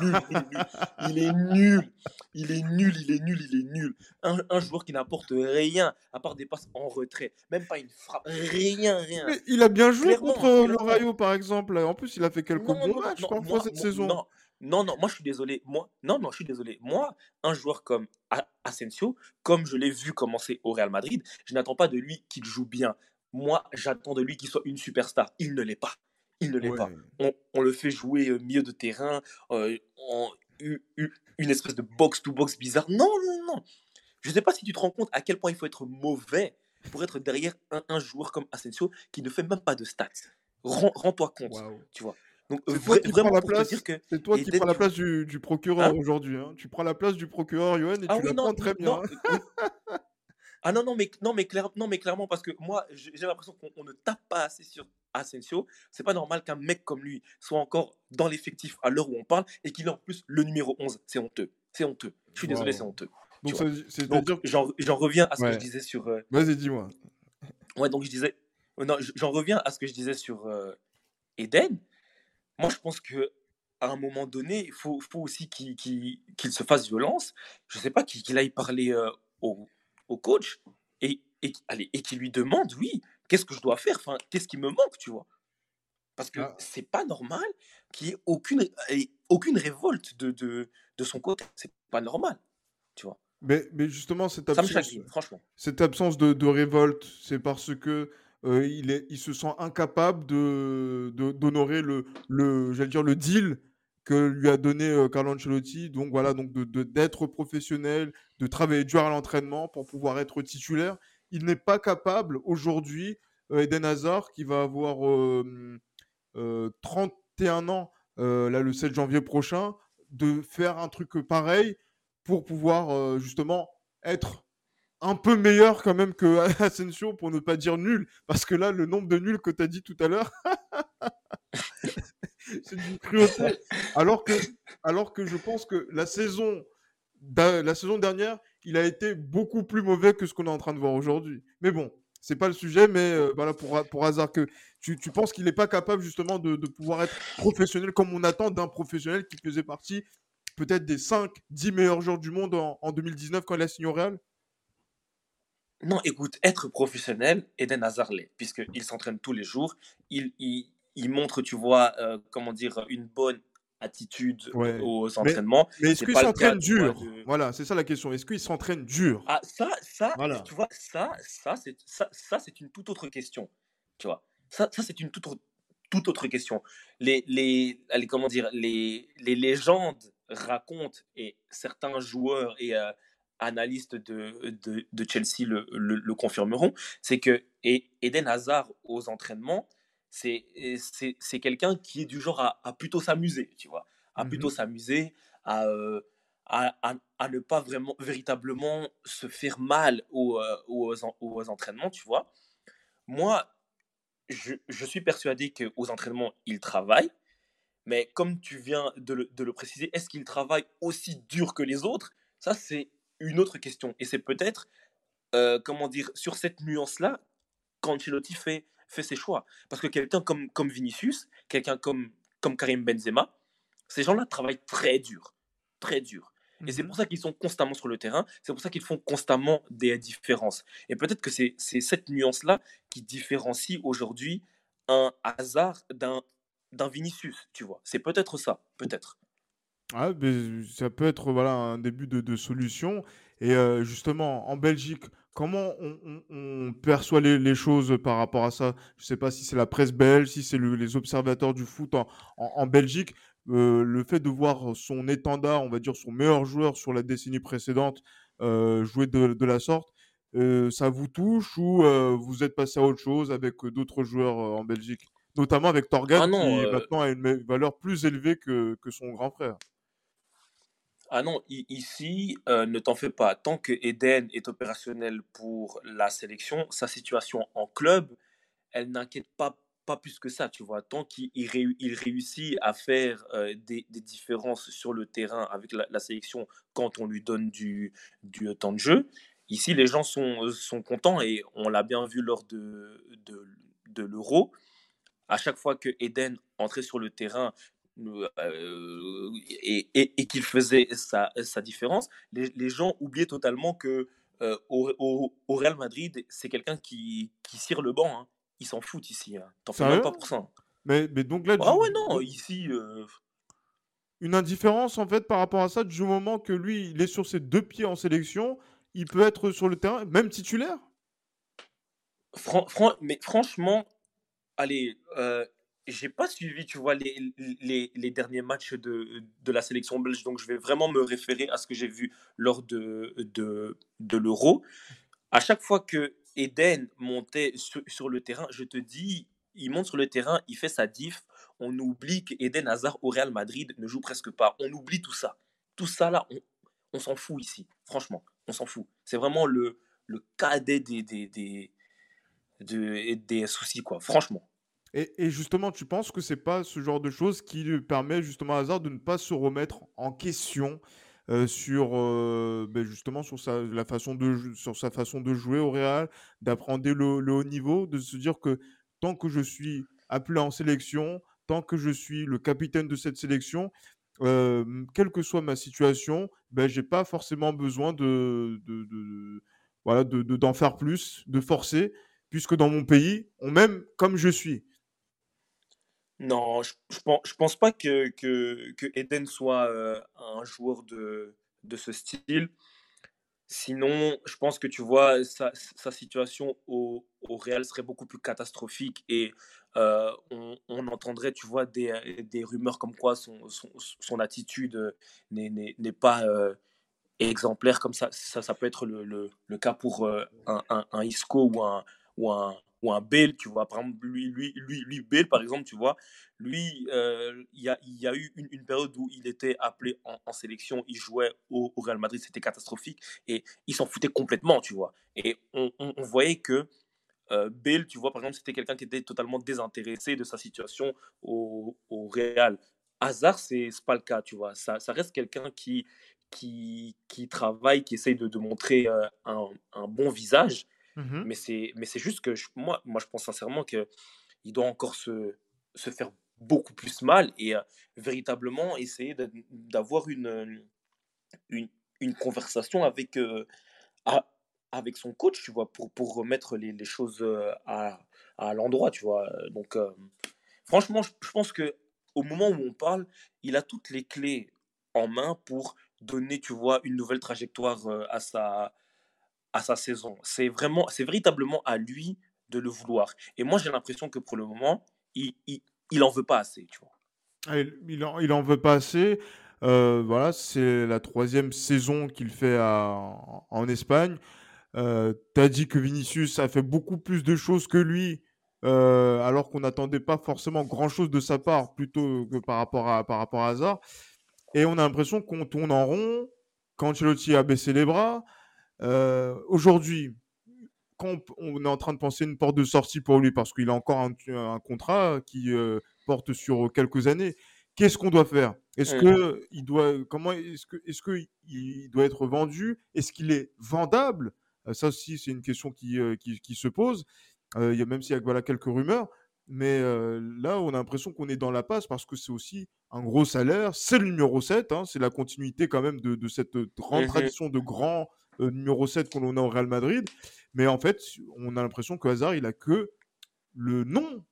nul, nul, il est nul, il est nul, il est nul, il est nul. Un, un joueur qui n'apporte rien, à part des passes en retrait, même pas une frappe, rien, rien. Mais il a bien joué contre le Rayo, par exemple. En plus, il a fait quelques bons matchs parfois cette saison. Non, non, non, moi je suis désolé. Moi, non, non, je suis désolé. Moi, un joueur comme Asensio, comme je l'ai vu commencer au Real Madrid, je n'attends pas de lui qu'il joue bien. moi, j'attends de lui qu'il soit une superstar. Il ne l'est pas. Il ne l'est pas. On, le fait jouer euh, milieu de terrain, euh, en une espèce de box-to-box bizarre. Non, non, non. Je ne sais pas si tu te rends compte à quel point il faut être mauvais pour être derrière un, joueur comme Asensio qui ne fait même pas de stats. Rends-toi compte, tu vois. Donc, vraiment pour te dire que. C'est toi qui prends la place du, procureur hein aujourd'hui. Hein. Tu prends la place du procureur, Johan, et ah tu la prends très bien. Ah non, non, mais, non, mais, non, mais clairement, parce que moi, j'ai l'impression qu'on ne tape pas assez sur Asensio. C'est pas normal qu'un mec comme lui soit encore dans l'effectif à l'heure où on parle et qu'il ait en plus le numéro 11. C'est honteux. C'est honteux. Je suis désolé, c'est honteux. Donc, j'en reviens à ce que je disais sur. Euh, Vas-y, dis-moi. Ouais, donc je disais. Non, j'en reviens à ce que je disais sur euh, Eden. Moi, je pense que à un moment donné, il faut, faut, aussi qu'il se fasse violence. Je sais pas, qu'il aille parler euh, au, au, coach et, et, allez, et qu'il lui demande, oui, qu'est-ce que je dois faire? Enfin, Qu'est-ce qui me manque, tu vois? Parce que ah. c'est pas normal qu'il n'y ait aucune, aucune révolte de, de, de son côté. C'est pas normal, tu vois? Mais, mais justement, cette absence, franchement. Cette absence de, de révolte, c'est parce que euh, il, se sent incapable de, d'honorer le, le, dire le deal que lui a donné euh, Carlo Ancelotti. Donc voilà, donc de, d'être professionnel, de travailler dur à l'entraînement pour pouvoir être titulaire. Il n'est pas capable aujourd'hui, euh, Eden Hazard, qui va avoir 31 ans là le 7 janvier prochain, de faire un truc pareil pour pouvoir euh, justement être un peu meilleur quand même que Asensio pour ne pas dire nul parce que là le nombre de nuls que tu as dit tout à l'heure c'est une cruauté. Alors que alors que je pense que la saison la saison dernière il a été beaucoup plus mauvais que ce qu'on est en train de voir aujourd'hui. Mais bon c'est pas le sujet mais euh, voilà pour pour hasard que tu, tu penses qu'il n'est pas capable justement de, de, pouvoir être professionnel comme on attend d'un professionnel qui faisait partie peut-être des 5, 10 meilleurs joueurs du monde en, 2019 quand il a signé au Real? Non, écoute, être professionnel, Eden Hazard l'est, puisqu'il s'entraîne tous les jours. Il, il, montre, tu vois, euh, comment dire, une bonne attitude aux entraînements. Mais, est-ce qu'il s'entraîne dur? Voilà, c'est ça la question. Est-ce qu'il s'entraîne dur? Ah, ça, ça, tu vois, ça, ça, c'est ça, ça c'est une toute autre question. Tu vois, ça, ça c'est une toute autre, toute autre question. Les, les, les comment dire, les, les légendes racontent, et certains joueurs et euh, analystes de, de, Chelsea le, le, confirmeront, c'est que Eden Hazard aux entraînements, c'est quelqu'un qui est du genre à, plutôt s'amuser, tu vois, à plutôt mmh s'amuser, euh, à, à, ne pas vraiment, véritablement se faire mal aux, euh, aux, aux entraînements, tu vois. Moi, je, je suis persuadé qu'aux entraînements, il travaille, mais comme tu viens de le, préciser, est-ce qu'il travaille aussi dur que les autres? Ça, c'est une autre question. Et c'est peut-être, euh, comment dire, sur cette nuance-là qu'Ancelotti fait, fait ses choix. Parce que quelqu'un comme, comme Vinicius, quelqu'un comme, comme Karim Benzema, ces gens-là travaillent très dur. Très dur. Et c'est mmh pour ça qu'ils sont constamment sur le terrain, c'est pour ça qu'ils font constamment des différences. Et peut-être que c'est cette nuance-là qui différencie aujourd'hui un hasard d'un d'un Vinicius, tu vois. C'est peut-être ça, peut-être. Ah, ça peut être voilà, un début de, solution. Et euh, justement, en Belgique, comment on, perçoit les, choses par rapport à ça? Je ne sais pas si c'est la presse belge, si c'est les observateurs du foot en, Belgique. Euh, le fait de voir son étendard, on va dire son meilleur joueur sur la décennie précédente, euh, jouer de, de, la sorte, ça vous touche ou vous êtes passé à autre chose avec d'autres joueurs en Belgique? Notamment avec Torgan ah qui euh maintenant a une valeur plus élevée que, que son grand frère. Ah non, ici, euh, ne t'en fais pas. Tant que Eden est opérationnel pour la sélection, sa situation en club, elle n'inquiète pas, pas plus que ça, tu vois. Tant qu'il il réussit à faire euh, des, des, différences sur le terrain avec la, sélection quand on lui donne du, du temps de jeu, ici, les gens sont, sont contents et on l'a bien vu lors de, de, de l'Euro à chaque fois que Eden entrait sur le terrain euh, et, qu'il faisait sa, sa différence, les, gens oubliaient totalement que euh, au, Real Madrid, c'est quelqu'un qui, qui cire le banc. Hein. Ils s'en foutent ici. Hein. T'en fais même pas pour ça. Mais, mais donc là, ah ouais, non, ici. Euh, Une indifférence en fait par rapport à ça, du moment que lui, il est sur ses deux pieds en sélection, il peut être sur le terrain, même titulaire? Mais franchement, allez, euh, j'ai pas suivi, tu vois, les, les, derniers matchs de, de la sélection belge, donc je vais vraiment me référer à ce que j'ai vu lors de, de, de l'Euro. À chaque fois que Eden montait sur, le terrain, je te dis, il monte sur le terrain, il fait sa diff. On oublie qu'Eden Hazard au Real Madrid ne joue presque pas. On oublie tout ça. Tout ça là, on, on s'en fout ici. Franchement, on s'en fout. C'est vraiment le, le cadet des, des, des, des, des soucis, quoi. Franchement. Et, justement, tu penses que c'est pas ce genre de choses qui permet justement à Hazard de ne pas se remettre en question euh, sur euh, ben, justement sur sa, la façon de, sur sa façon de jouer au Real, d'apprendre le, haut niveau, de se dire que tant que je suis appelé en sélection, tant que je suis le capitaine de cette sélection, euh, quelle que soit ma situation, ben, j'ai pas forcément besoin de, de, de, d'en faire plus, de forcer, puisque dans mon pays, on m'aime comme je suis. Non, je, je, pense, je pense pas que, que, que Eden soit euh, un joueur de, de ce style. Sinon, je pense que tu vois, sa, sa situation au, au, Real serait beaucoup plus catastrophique et euh, on, entendrait, tu vois, des, des rumeurs comme quoi son, son, son attitude n'est pas euh, exemplaire comme ça. Ça, ça peut être le, le, le cas pour un, un, un, Isco ou un, ou un, ou un Bale, tu vois. Par exemple, lui, lui, lui, par exemple, tu vois, lui, euh, il y, a, y, a, eu une, période où il était appelé en, sélection, il jouait au, Real Madrid, c'était catastrophique, et il s'en foutait complètement, tu vois. Et on, on, voyait que euh, tu vois, par exemple, c'était quelqu'un qui était totalement désintéressé de sa situation au, au Real. Hazard, c'est pas le cas, tu vois. Ça, ça reste quelqu'un qui, qui, qui travaille, qui essaye de, de montrer euh, un, un bon visage, Mmh mais c'est mais c'est juste que moi moi je pense sincèrement que il doit encore se, se faire beaucoup plus mal et véritablement essayer d'avoir une, une, conversation avec avec son coach tu vois pour pour remettre les, choses à, à l'endroit tu vois donc franchement je, je pense que au moment où on parle il a toutes les clés en main pour donner tu vois une nouvelle trajectoire à sa à sa saison. C'est vraiment, c'est véritablement à lui de le vouloir. Et moi, j'ai l'impression que pour le moment, il, il, en veut pas assez, tu vois. Ah, il, en, il en veut pas assez. Euh, voilà, c'est la troisième saison qu'il fait en Espagne. Euh, tu as dit que Vinicius a fait beaucoup plus de choses que lui, euh, alors qu'on n'attendait pas forcément grand-chose de sa part, plutôt que par rapport à, par rapport à Hazard. Et on a l'impression qu'on tourne en rond, qu'Ancelotti a baissé les bras, euh, aujourd'hui, quand on est en train de penser une porte de sortie pour lui parce qu'il a encore un, contrat qui euh, porte sur quelques années, qu'est-ce qu'on doit faire? Est-ce que il doit comment est-ce que est-ce que il doit être vendu? Est-ce qu'il est vendable? Euh, Ça aussi, c'est une question qui, qui, qui se pose. il y a même s'il y a voilà quelques rumeurs, mais là, on a l'impression qu'on est dans la passe parce que c'est aussi un gros salaire. C'est le numéro 7, hein, c'est la continuité quand même de, de cette grande mmh tradition de grands euh, numéro 7 qu'on a au Real Madrid. Mais en fait, on a l'impression que Hazard, il a que le nom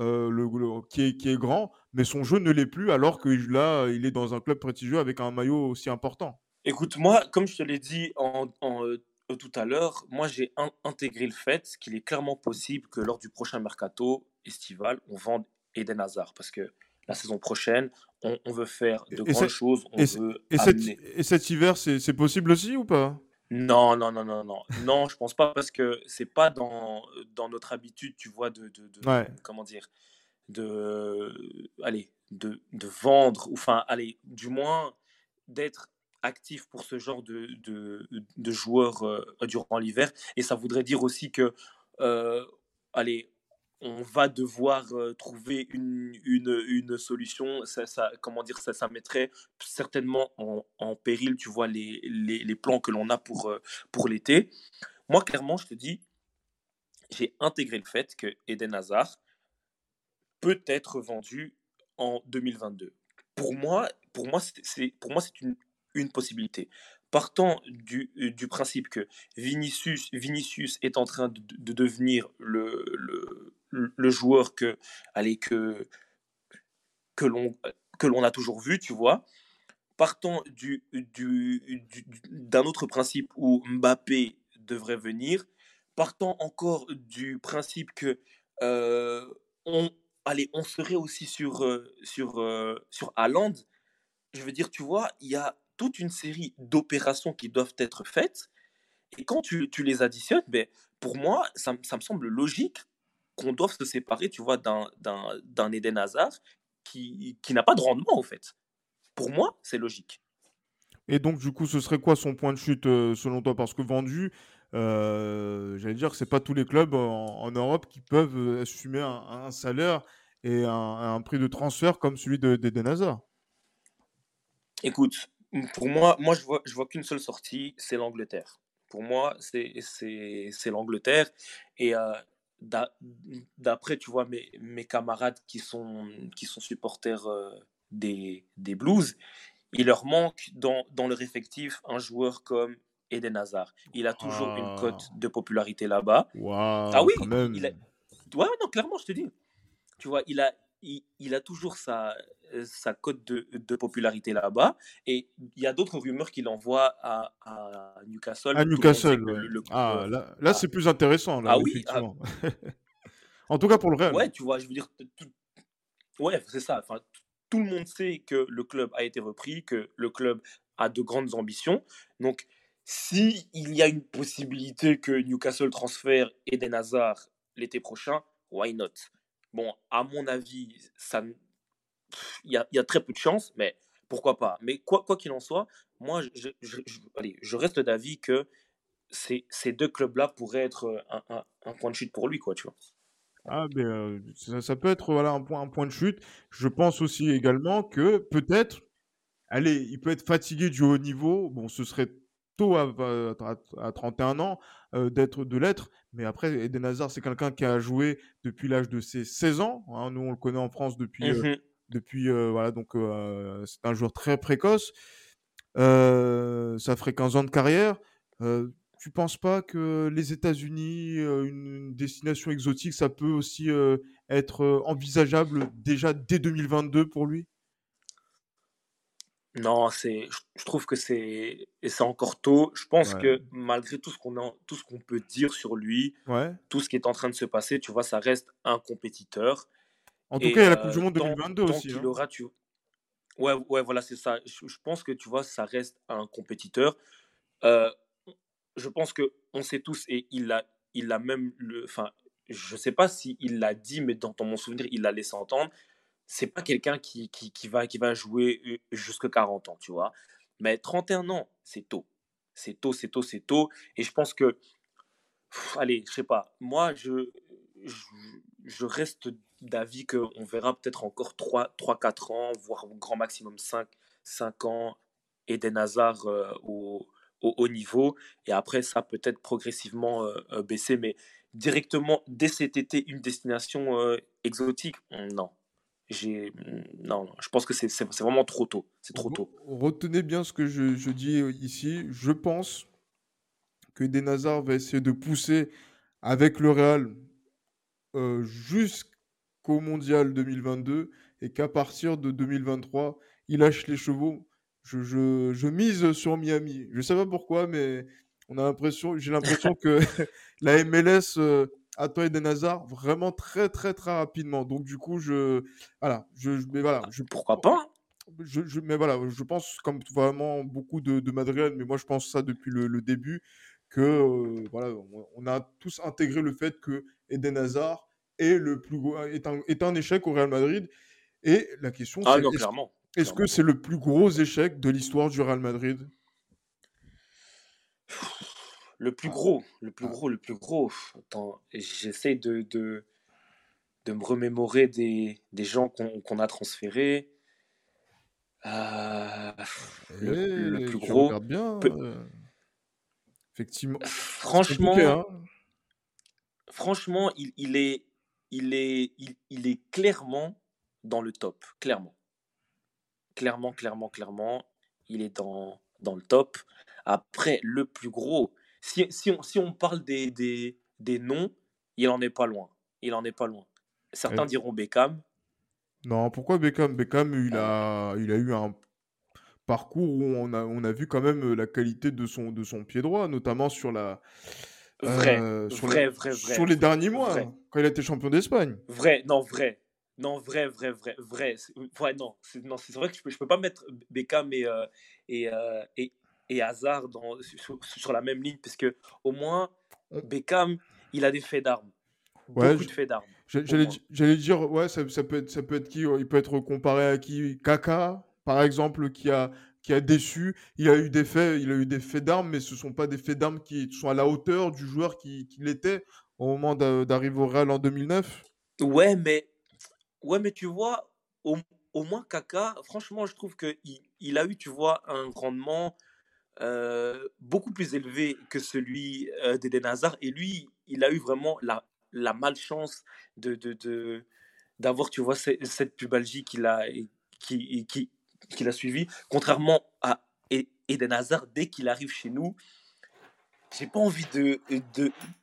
euh, le, qui, est, qui, est, grand, mais son jeu ne l'est plus alors que là, il est dans un club prestigieux avec un maillot aussi important. Écoute, moi, comme je te l'ai dit en, en, euh, tout à l'heure, moi j'ai intégré le fait qu'il est clairement possible que lors du prochain mercato estival, on vende Eden Hazard parce que la saison prochaine, on, on veut faire de et grandes choses. On et, veut et, cet, et cet hiver, c'est possible aussi ou pas? Non, non, non, non, non. Non, je pense pas parce que c'est pas dans, dans notre habitude, tu vois, de, de, de comment dire, de, allez, de, de vendre, enfin, allez, du moins d'être actif pour ce genre de, de, de joueurs euh, durant l'hiver. Et ça voudrait dire aussi que, euh, allez, on va devoir trouver une, une, une solution. Ça, ça, comment dire, ça, ça mettrait certainement en, en péril, tu vois, les, les, les plans que l'on a pour, pour l'été. Moi, clairement, je te dis, j'ai intégré le fait que Eden Hazard peut être vendu en 2022. Pour moi, pour moi, c'est, pour moi, c'est une, une possibilité. Partant du, du principe que Vinicius, Vinicius est en train de, de devenir le, le, le joueur que, allez, que, que l'on que l'on a toujours vu, tu vois. Partant du, du, d'un autre principe où Mbappé devrait venir, partant encore du principe que on, allez, on serait aussi sur, sur, sur Haaland, je veux dire, tu vois, il y a toute une série d'opérations qui doivent être faites. Et quand tu, tu les additionnes, ben, pour moi, ça, ça me semble logique qu'on doive se séparer, tu vois, d'un Eden Hazard qui, qui n'a pas de rendement, en fait. Pour moi, c'est logique. Et donc, du coup, ce serait quoi son point de chute euh, selon toi? Parce que vendu, euh, j'allais dire que c'est pas tous les clubs en, Europe qui peuvent euh, assumer un, salaire et un, prix de transfert comme celui d'Eden Hazard. Écoute, pour moi, moi je vois, je vois qu'une seule sortie, c'est l'Angleterre. Pour moi, c'est l'Angleterre. Et d'après, tu vois, mes, mes camarades qui sont, qui sont supporters des, des Blues, il leur manque dans, dans leur effectif un joueur comme Eden Hazard. Il a toujours une cote de popularité là-bas. ah oui, Il a... Ouais, non, clairement, je te dis. Tu vois, il a, il, a toujours sa, sa cote de, de popularité là-bas. Et il y a d'autres rumeurs qu'il envoie à, à, Newcastle. À Newcastle, ah, là, là c'est plus intéressant. Là, ah oui ah. En tout cas pour le Real. Ouais, tu vois, je veux dire. Ouais, c'est ça. Enfin, tout le monde sait que le club a été repris, que le club a de grandes ambitions. Donc, si il y a une possibilité que Newcastle transfère Eden Hazard l'été prochain, why not? Bon, à mon avis, ça, il y a, très peu de chances, mais pourquoi pas Mais quoi qu'il en soit, moi, je, allez, je reste d'avis que ces, deux clubs-là pourraient être un, un, point de chute pour lui, quoi, tu vois. Ah, mais euh, ça, peut être voilà, un, point, un point de chute. Je pense aussi également que peut-être, allez, il peut être fatigué du haut niveau. Bon, ce serait tôt à, à, 31 ans euh, d'être de l'être, mais après, Eden Hazard, c'est quelqu'un qui a joué depuis l'âge de ses 16 ans. Hein. Nous, on le connaît en France depuis, euh, mmh depuis voilà, donc c'est un joueur très précoce. ça ferait 15 ans de carrière tu penses pas que les États-Unis, euh, une, destination exotique, ça peut aussi euh, être euh, envisageable déjà dès 2022 pour lui? Non, c'est, je trouve que c'est, et c'est encore tôt. Je pense que malgré tout ce qu'on a, tout ce qu'on peut dire sur lui, tout ce qui est en train de se passer, tu vois, ça reste un compétiteur. En tout cas, il y a la Coupe du Monde 2022 aussi. Hein. aura, tu... Ouais, ouais, voilà, c'est ça. Je, pense que tu vois, ça reste un compétiteur. Euh, je pense que on sait tous et il a, il a même le, enfin, je sais pas si il l'a dit, mais dans, mon souvenir, il l'a laissé entendre. C'est pas quelqu'un qui, qui, va, qui va jouer jusque 40 ans, tu vois. Mais 31 ans, c'est tôt. C'est tôt, c'est tôt, c'est tôt. Et je pense que, allez, je sais pas, moi, je, je, reste d'avis qu'on verra peut-être encore 3-4 ans, voire au grand maximum 5, 5 ans, Eden Hazard euh, au, au haut niveau. Et après, ça peut-être progressivement euh, euh, baisser. Mais directement, dès cet été, une destination euh, exotique, non. J'ai non, non, je pense que c'est vraiment trop tôt. C'est trop tôt. Retenez bien ce que je, je, dis ici. Je pense que Denazar va essayer de pousser avec le Real jusqu'au Mondial 2022 et qu'à partir de 2023, il lâche les chevaux je, mise sur Miami. Je sais pas pourquoi, mais on a l'impression, j'ai l'impression que la MLS euh, attend Eden Hazard vraiment très très très rapidement. Donc du coup, je voilà, je, mais voilà, je, pourquoi pas je, mais voilà, je pense comme vraiment beaucoup de, de Madrid, mais moi je pense ça depuis le, début que euh, voilà, on a tous intégré le fait que Eden Hazard est le plus est un, est un échec au Real Madrid. Et la question, ah, c'est clairement. Est-ce que c'est le plus gros échec de l'histoire du Real Madrid? Le plus gros, le plus ah. gros, le plus gros. Attends, j'essaie de, de, de, me remémorer des, des gens qu'on a transférés. Euh, le, eh, plus gros. bien. Euh, effectivement. Franchement, hein. franchement, il, il, est, il, est, il, il est clairement dans le top, clairement clairement, clairement, clairement, il est dans, dans le top. Après, le plus gros, si, si, on, si on parle des, des, des noms, il en est pas loin. Il en est pas loin. Certains diront Beckham. Non, pourquoi Beckham? Beckham, il a, il a eu un parcours où on a, on a vu quand même la qualité de son, de son pied droit, notamment sur la, Vrai, euh, sur, vrai, les, vrai, vrai, sur les derniers mois, vrai, hein, quand il a été champion d'Espagne. vrai, non, vrai. Non, vrai, vrai, vrai, vrai. Ouais, non, c'est non, c'est vrai que je peux, je peux pas mettre Beckham et, euh, et, euh, et, et Hazard dans, sur, sur la même ligne, parce que au moins, Beckham, il a des faits d'armes. Ouais, Beaucoup je- de faits d'armes, J'allais dire, ouais, ça, ça peut être, ça peut être qui? Il peut être comparé à qui? Kaka, par exemple, qui a, qui a déçu. Il a eu des faits, il a eu des faits d'armes, mais ce sont pas des faits d'armes qui sont à la hauteur du joueur qui, qui l'était au moment d'a- d'arriver au Real en 2009. Ouais, mais, ouais, mais tu vois, au, au moins Kaka, franchement, je trouve qu'il il il a eu, tu vois, un rendement euh, beaucoup plus élevé que celui euh, d'Eden Hazard. Et lui, il a eu vraiment la, malchance de, d'avoir, tu vois, ce- cette pubalgie qu'il a, qui, qui, suivie. Contrairement à E- Eden Hazard, dès qu'il arrive chez nous, j'ai pas envie de,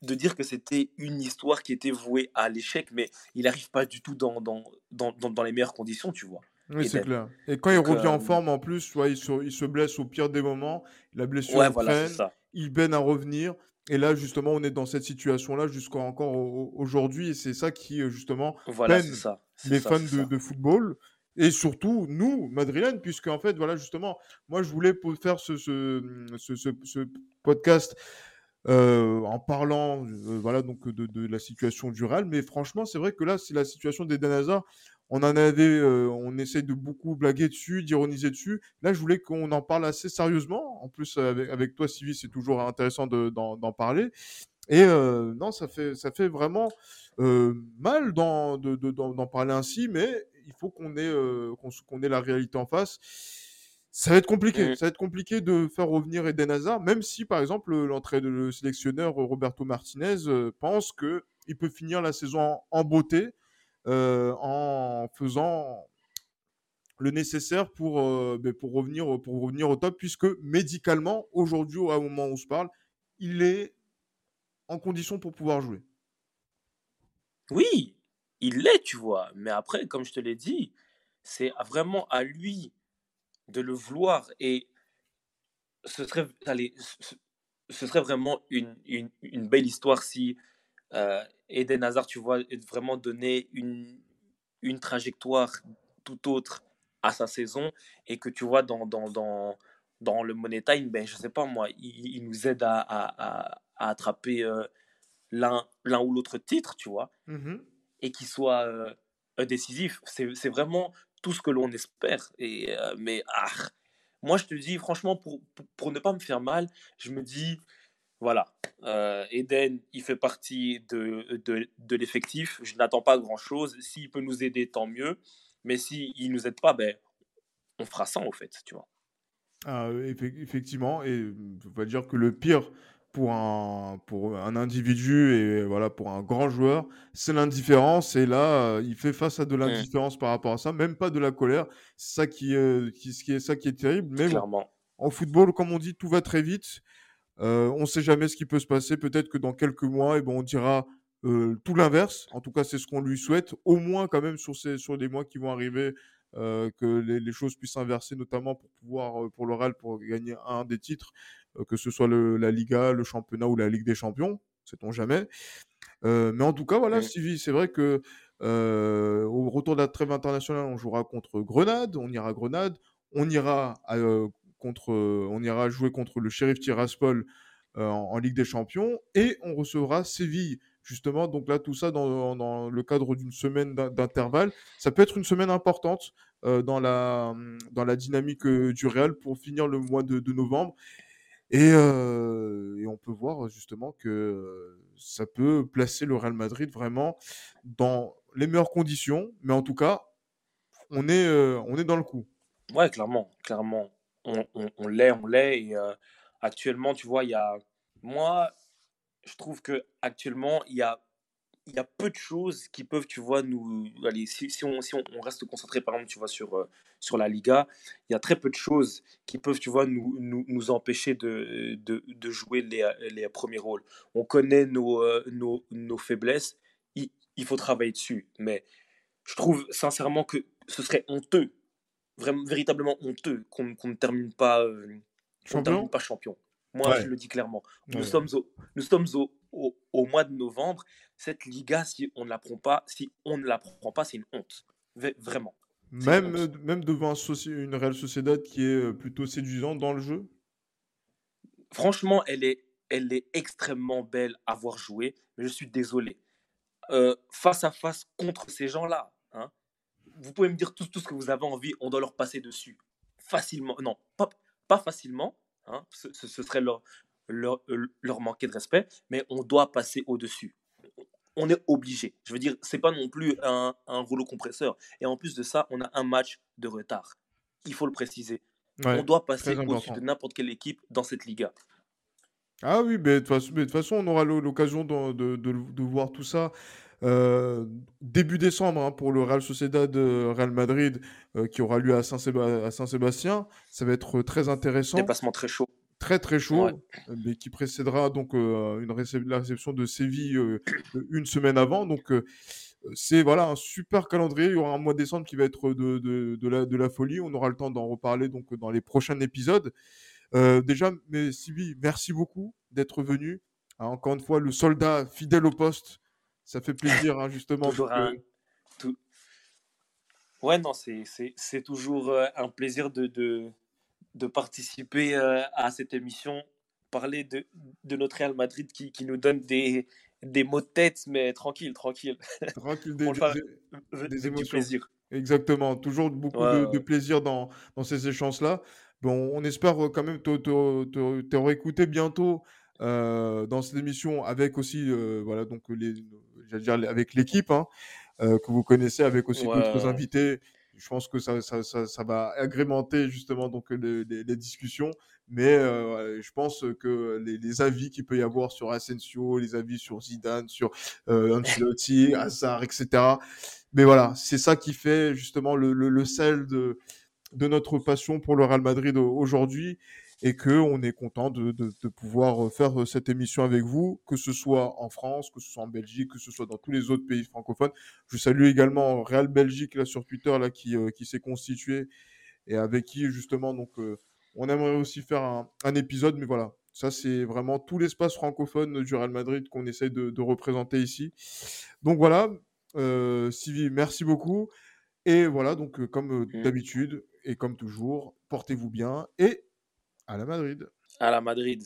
de, dire que c'était une histoire qui était vouée à l'échec, mais il n'arrive pas du tout dans, dans, dans, dans les meilleures conditions, tu vois, Oui, c'est Eden. clair. Et quand il revient en euh, forme, en plus, tu vois, il se, il se blesse au pire des moments. La blessure ouais, voilà, ça. il peine à revenir. Et là, justement, on est dans cette situation-là jusqu'à encore au- au- aujourd'hui. Et c'est ça qui, euh, justement, Voilà, peine ça. Les ça, fans de, football et surtout nous, madrilènes, puisque en fait, voilà, justement, moi, je voulais faire ce, ce, ce, ce- ce podcast euh, en parlant, euh, voilà, donc de, de la situation du Real. Mais franchement, c'est vrai que là, c'est la situation d'Eden Hazard. On en avait, euh, on essaye de beaucoup blaguer dessus, d'ironiser dessus. Là, je voulais qu'on en parle assez sérieusement. En plus, avec, avec toi, Sylvie, c'est toujours intéressant de- d'en parler. Et euh, non, ça fait, ça fait vraiment euh, mal d'en de- de- parler ainsi, mais il faut qu'on ait, qu'on la réalité en face. Ça va être compliqué. Ça va être compliqué de faire revenir Eden Hazard, même si, par exemple, l'entraîneur, le sélectionneur Roberto Martinez pense que il peut finir la saison en, en beauté en faisant le nécessaire pour, euh, ben, pour, revenir, pour revenir au top, puisque médicalement, aujourd'hui, au moment où on se parle, il est en condition pour pouvoir jouer. Oui, il l'est, tu vois. Mais après, comme je te l'ai dit, c'est vraiment à lui de le vouloir. Et ce serait, allez, ce, serait vraiment une, une, belle histoire si euh, Eden Hazard, tu vois, vraiment donner une, une trajectoire tout autre à sa saison et que tu vois dans, dans, dans, dans le Money Time, ben, je sais pas moi, il, il nous aide à, à, à, à attraper euh, l'un ou l'autre titre, tu vois, Mhm. et qu'il soit euh, décisif. C'est c'est vraiment tout ce que l'on espère. Et, euh, mais ah, moi, je te dis, franchement, pour, pour, pour ne pas me faire mal, je me dis, voilà, euh, Eden, il fait partie de, de, de l'effectif. Je n'attends pas grand-chose. S'il peut nous aider, tant mieux. Mais s'il ne nous aide pas, ben, on fera ça, en fait, tu vois. Ah, effe- effectivement, et on va dire que le pire pour un, pour un individu et voilà, pour un grand joueur, c'est l'indifférence. Et là, euh, il fait face à de l'indifférence par rapport à ça, même pas de la colère. C'est ça qui, euh, qui, ce qui est ça qui est terrible. Mais bon, clairement. en football, comme on dit, tout va très vite. Euh, on ne sait jamais ce qui peut se passer. Peut-être que dans quelques mois, eh ben, on dira euh, tout l'inverse. En tout cas, c'est ce qu'on lui souhaite. Au moins, quand même, sur, ces, sur les mois qui vont arriver, euh, que les, les choses puissent s'inverser, notamment pour pouvoir, pour le Real, pour gagner un des titres, que ce soit le- la Liga, le championnat ou la Ligue des Champions. Sait-on jamais. Mais en tout cas, voilà, Stevie, c'est vrai que au retour de la trêve internationale, on jouera contre Grenade, on ira à Grenade, on ira à, contre, euh, on ira jouer contre le Sheriff Tiraspol euh, en, Ligue des Champions et on recevra Séville justement. Donc là, tout ça dans, dans le cadre d'une semaine d'in- d'intervalle, ça peut être une semaine importante euh, dans la dans la dynamique du Real pour finir le mois de, novembre. Et, et on peut voir justement que ça peut placer le Real Madrid vraiment dans les meilleures conditions. Mais en tout cas, on est, on est dans le coup. Ouais, clairement, clairement. On, l'est, on l'est. Et euh, actuellement, tu vois, il y a. Moi, je trouve que actuellement, il y a, il y a peu de choses qui peuvent, tu vois, nous. Allez, si, on, si on, reste concentré, par exemple, tu vois, sur, euh, sur la Liga, il y a très peu de choses qui peuvent, tu vois, nous, nous, nous empêcher de, de, de jouer les, les premiers rôles. On connaît nos, euh, nos, nos faiblesses, il faut travailler dessus. Mais je trouve sincèrement que ce serait honteux, vraiment, véritablement honteux, qu'on ne termine pas, euh, ne termine Champion pas champion. Moi, je le dis clairement. Nous Ouais. sommes au, nous sommes au, au, au mois de novembre, cette Liga, si on ne la prend pas, si on ne la prend pas, c'est une honte. V- Vraiment. Même, honte. même devant un une Real Sociedad qui est euh, plutôt séduisante dans le jeu? Franchement, elle est, elle est extrêmement belle à voir jouer, mais je suis désolé. Euh, face à face contre ces gens-là, vous pouvez me dire tout, tout ce que vous avez envie, on doit leur passer dessus. Facilement. Non, pas, pas facilement. hein, ce, serait leur, leur, euh, leur manquer de respect, mais on doit passer au-dessus. On est obligé. Je veux dire, c'est pas non plus un, un rouleau compresseur. Et en plus de ça, on a un match de retard. Il faut le préciser. Ouais, on doit passer au-dessus de n'importe quelle équipe dans cette Liga. Ah oui, mais de toute façon, on aura l'o- l'occasion de, de- de- de voir tout ça euh, début décembre hein, pour le Real Sociedad euh, Real Madrid euh, qui aura lieu à Saint-Séba- à Saint-Sébastien. Ça va être très intéressant, Déplacement très chaud. très très chaud, Ouais. euh, mais qui précédera donc euh, une la réception de Séville euh, une semaine avant. Donc euh, c'est voilà un super calendrier. Il y aura un mois de décembre qui va être de, de, de la, de la folie. On aura le temps d'en reparler donc dans les prochains épisodes. Euh, déjà, mais Sylvie, merci beaucoup d'être venu. Ah, encore une fois, le soldat fidèle au poste. Ça fait plaisir, hein, justement. Toujours un. tout- Ouais, non, c'est toujours euh, un plaisir de, de, de participer euh, à cette émission, parler de, de notre Real Madrid qui, qui nous donne des, des mots de tête, mais tranquille, tranquille. tranquille, des, des- des du émotions. plaisir. Exactement, toujours beaucoup Ouais, de, ouais, de ouais. plaisir dans, dans ces échanges-là. Bon, on espère euh, quand même te, te, te, te réécouter bientôt euh, dans cette émission avec aussi, euh, voilà, donc les- avec l'équipe hein, euh, que vous connaissez, avec aussi Ouais, d'autres invités. Je pense que ça, ça, ça, ça va agrémenter justement donc les, les- les discussions. Mais euh, je pense que les, les avis qu'il peut y avoir sur Asensio, les avis sur Zidane, sur euh, Ancelotti, Hazard, etc. Mais voilà, c'est ça qui fait justement le, le, le sel de, de notre passion pour le Real Madrid au- aujourd'hui et que on est content de, de, de pouvoir faire cette émission avec vous, que ce soit en France, que ce soit en Belgique, que ce soit dans tous les autres pays francophones. Je salue également Real Belgique là sur Twitter là qui, euh, qui s'est constitué et avec qui justement donc euh, on aimerait aussi faire un, un épisode, mais voilà. Ça, c'est vraiment tout l'espace francophone du Real Madrid qu'on essaye de, de représenter ici. Donc voilà, euh, Sylvie, merci beaucoup. Et voilà, donc euh, comme euh, Mm. d'habitude et comme toujours, portez-vous bien et à la Madrid. À la Madrid.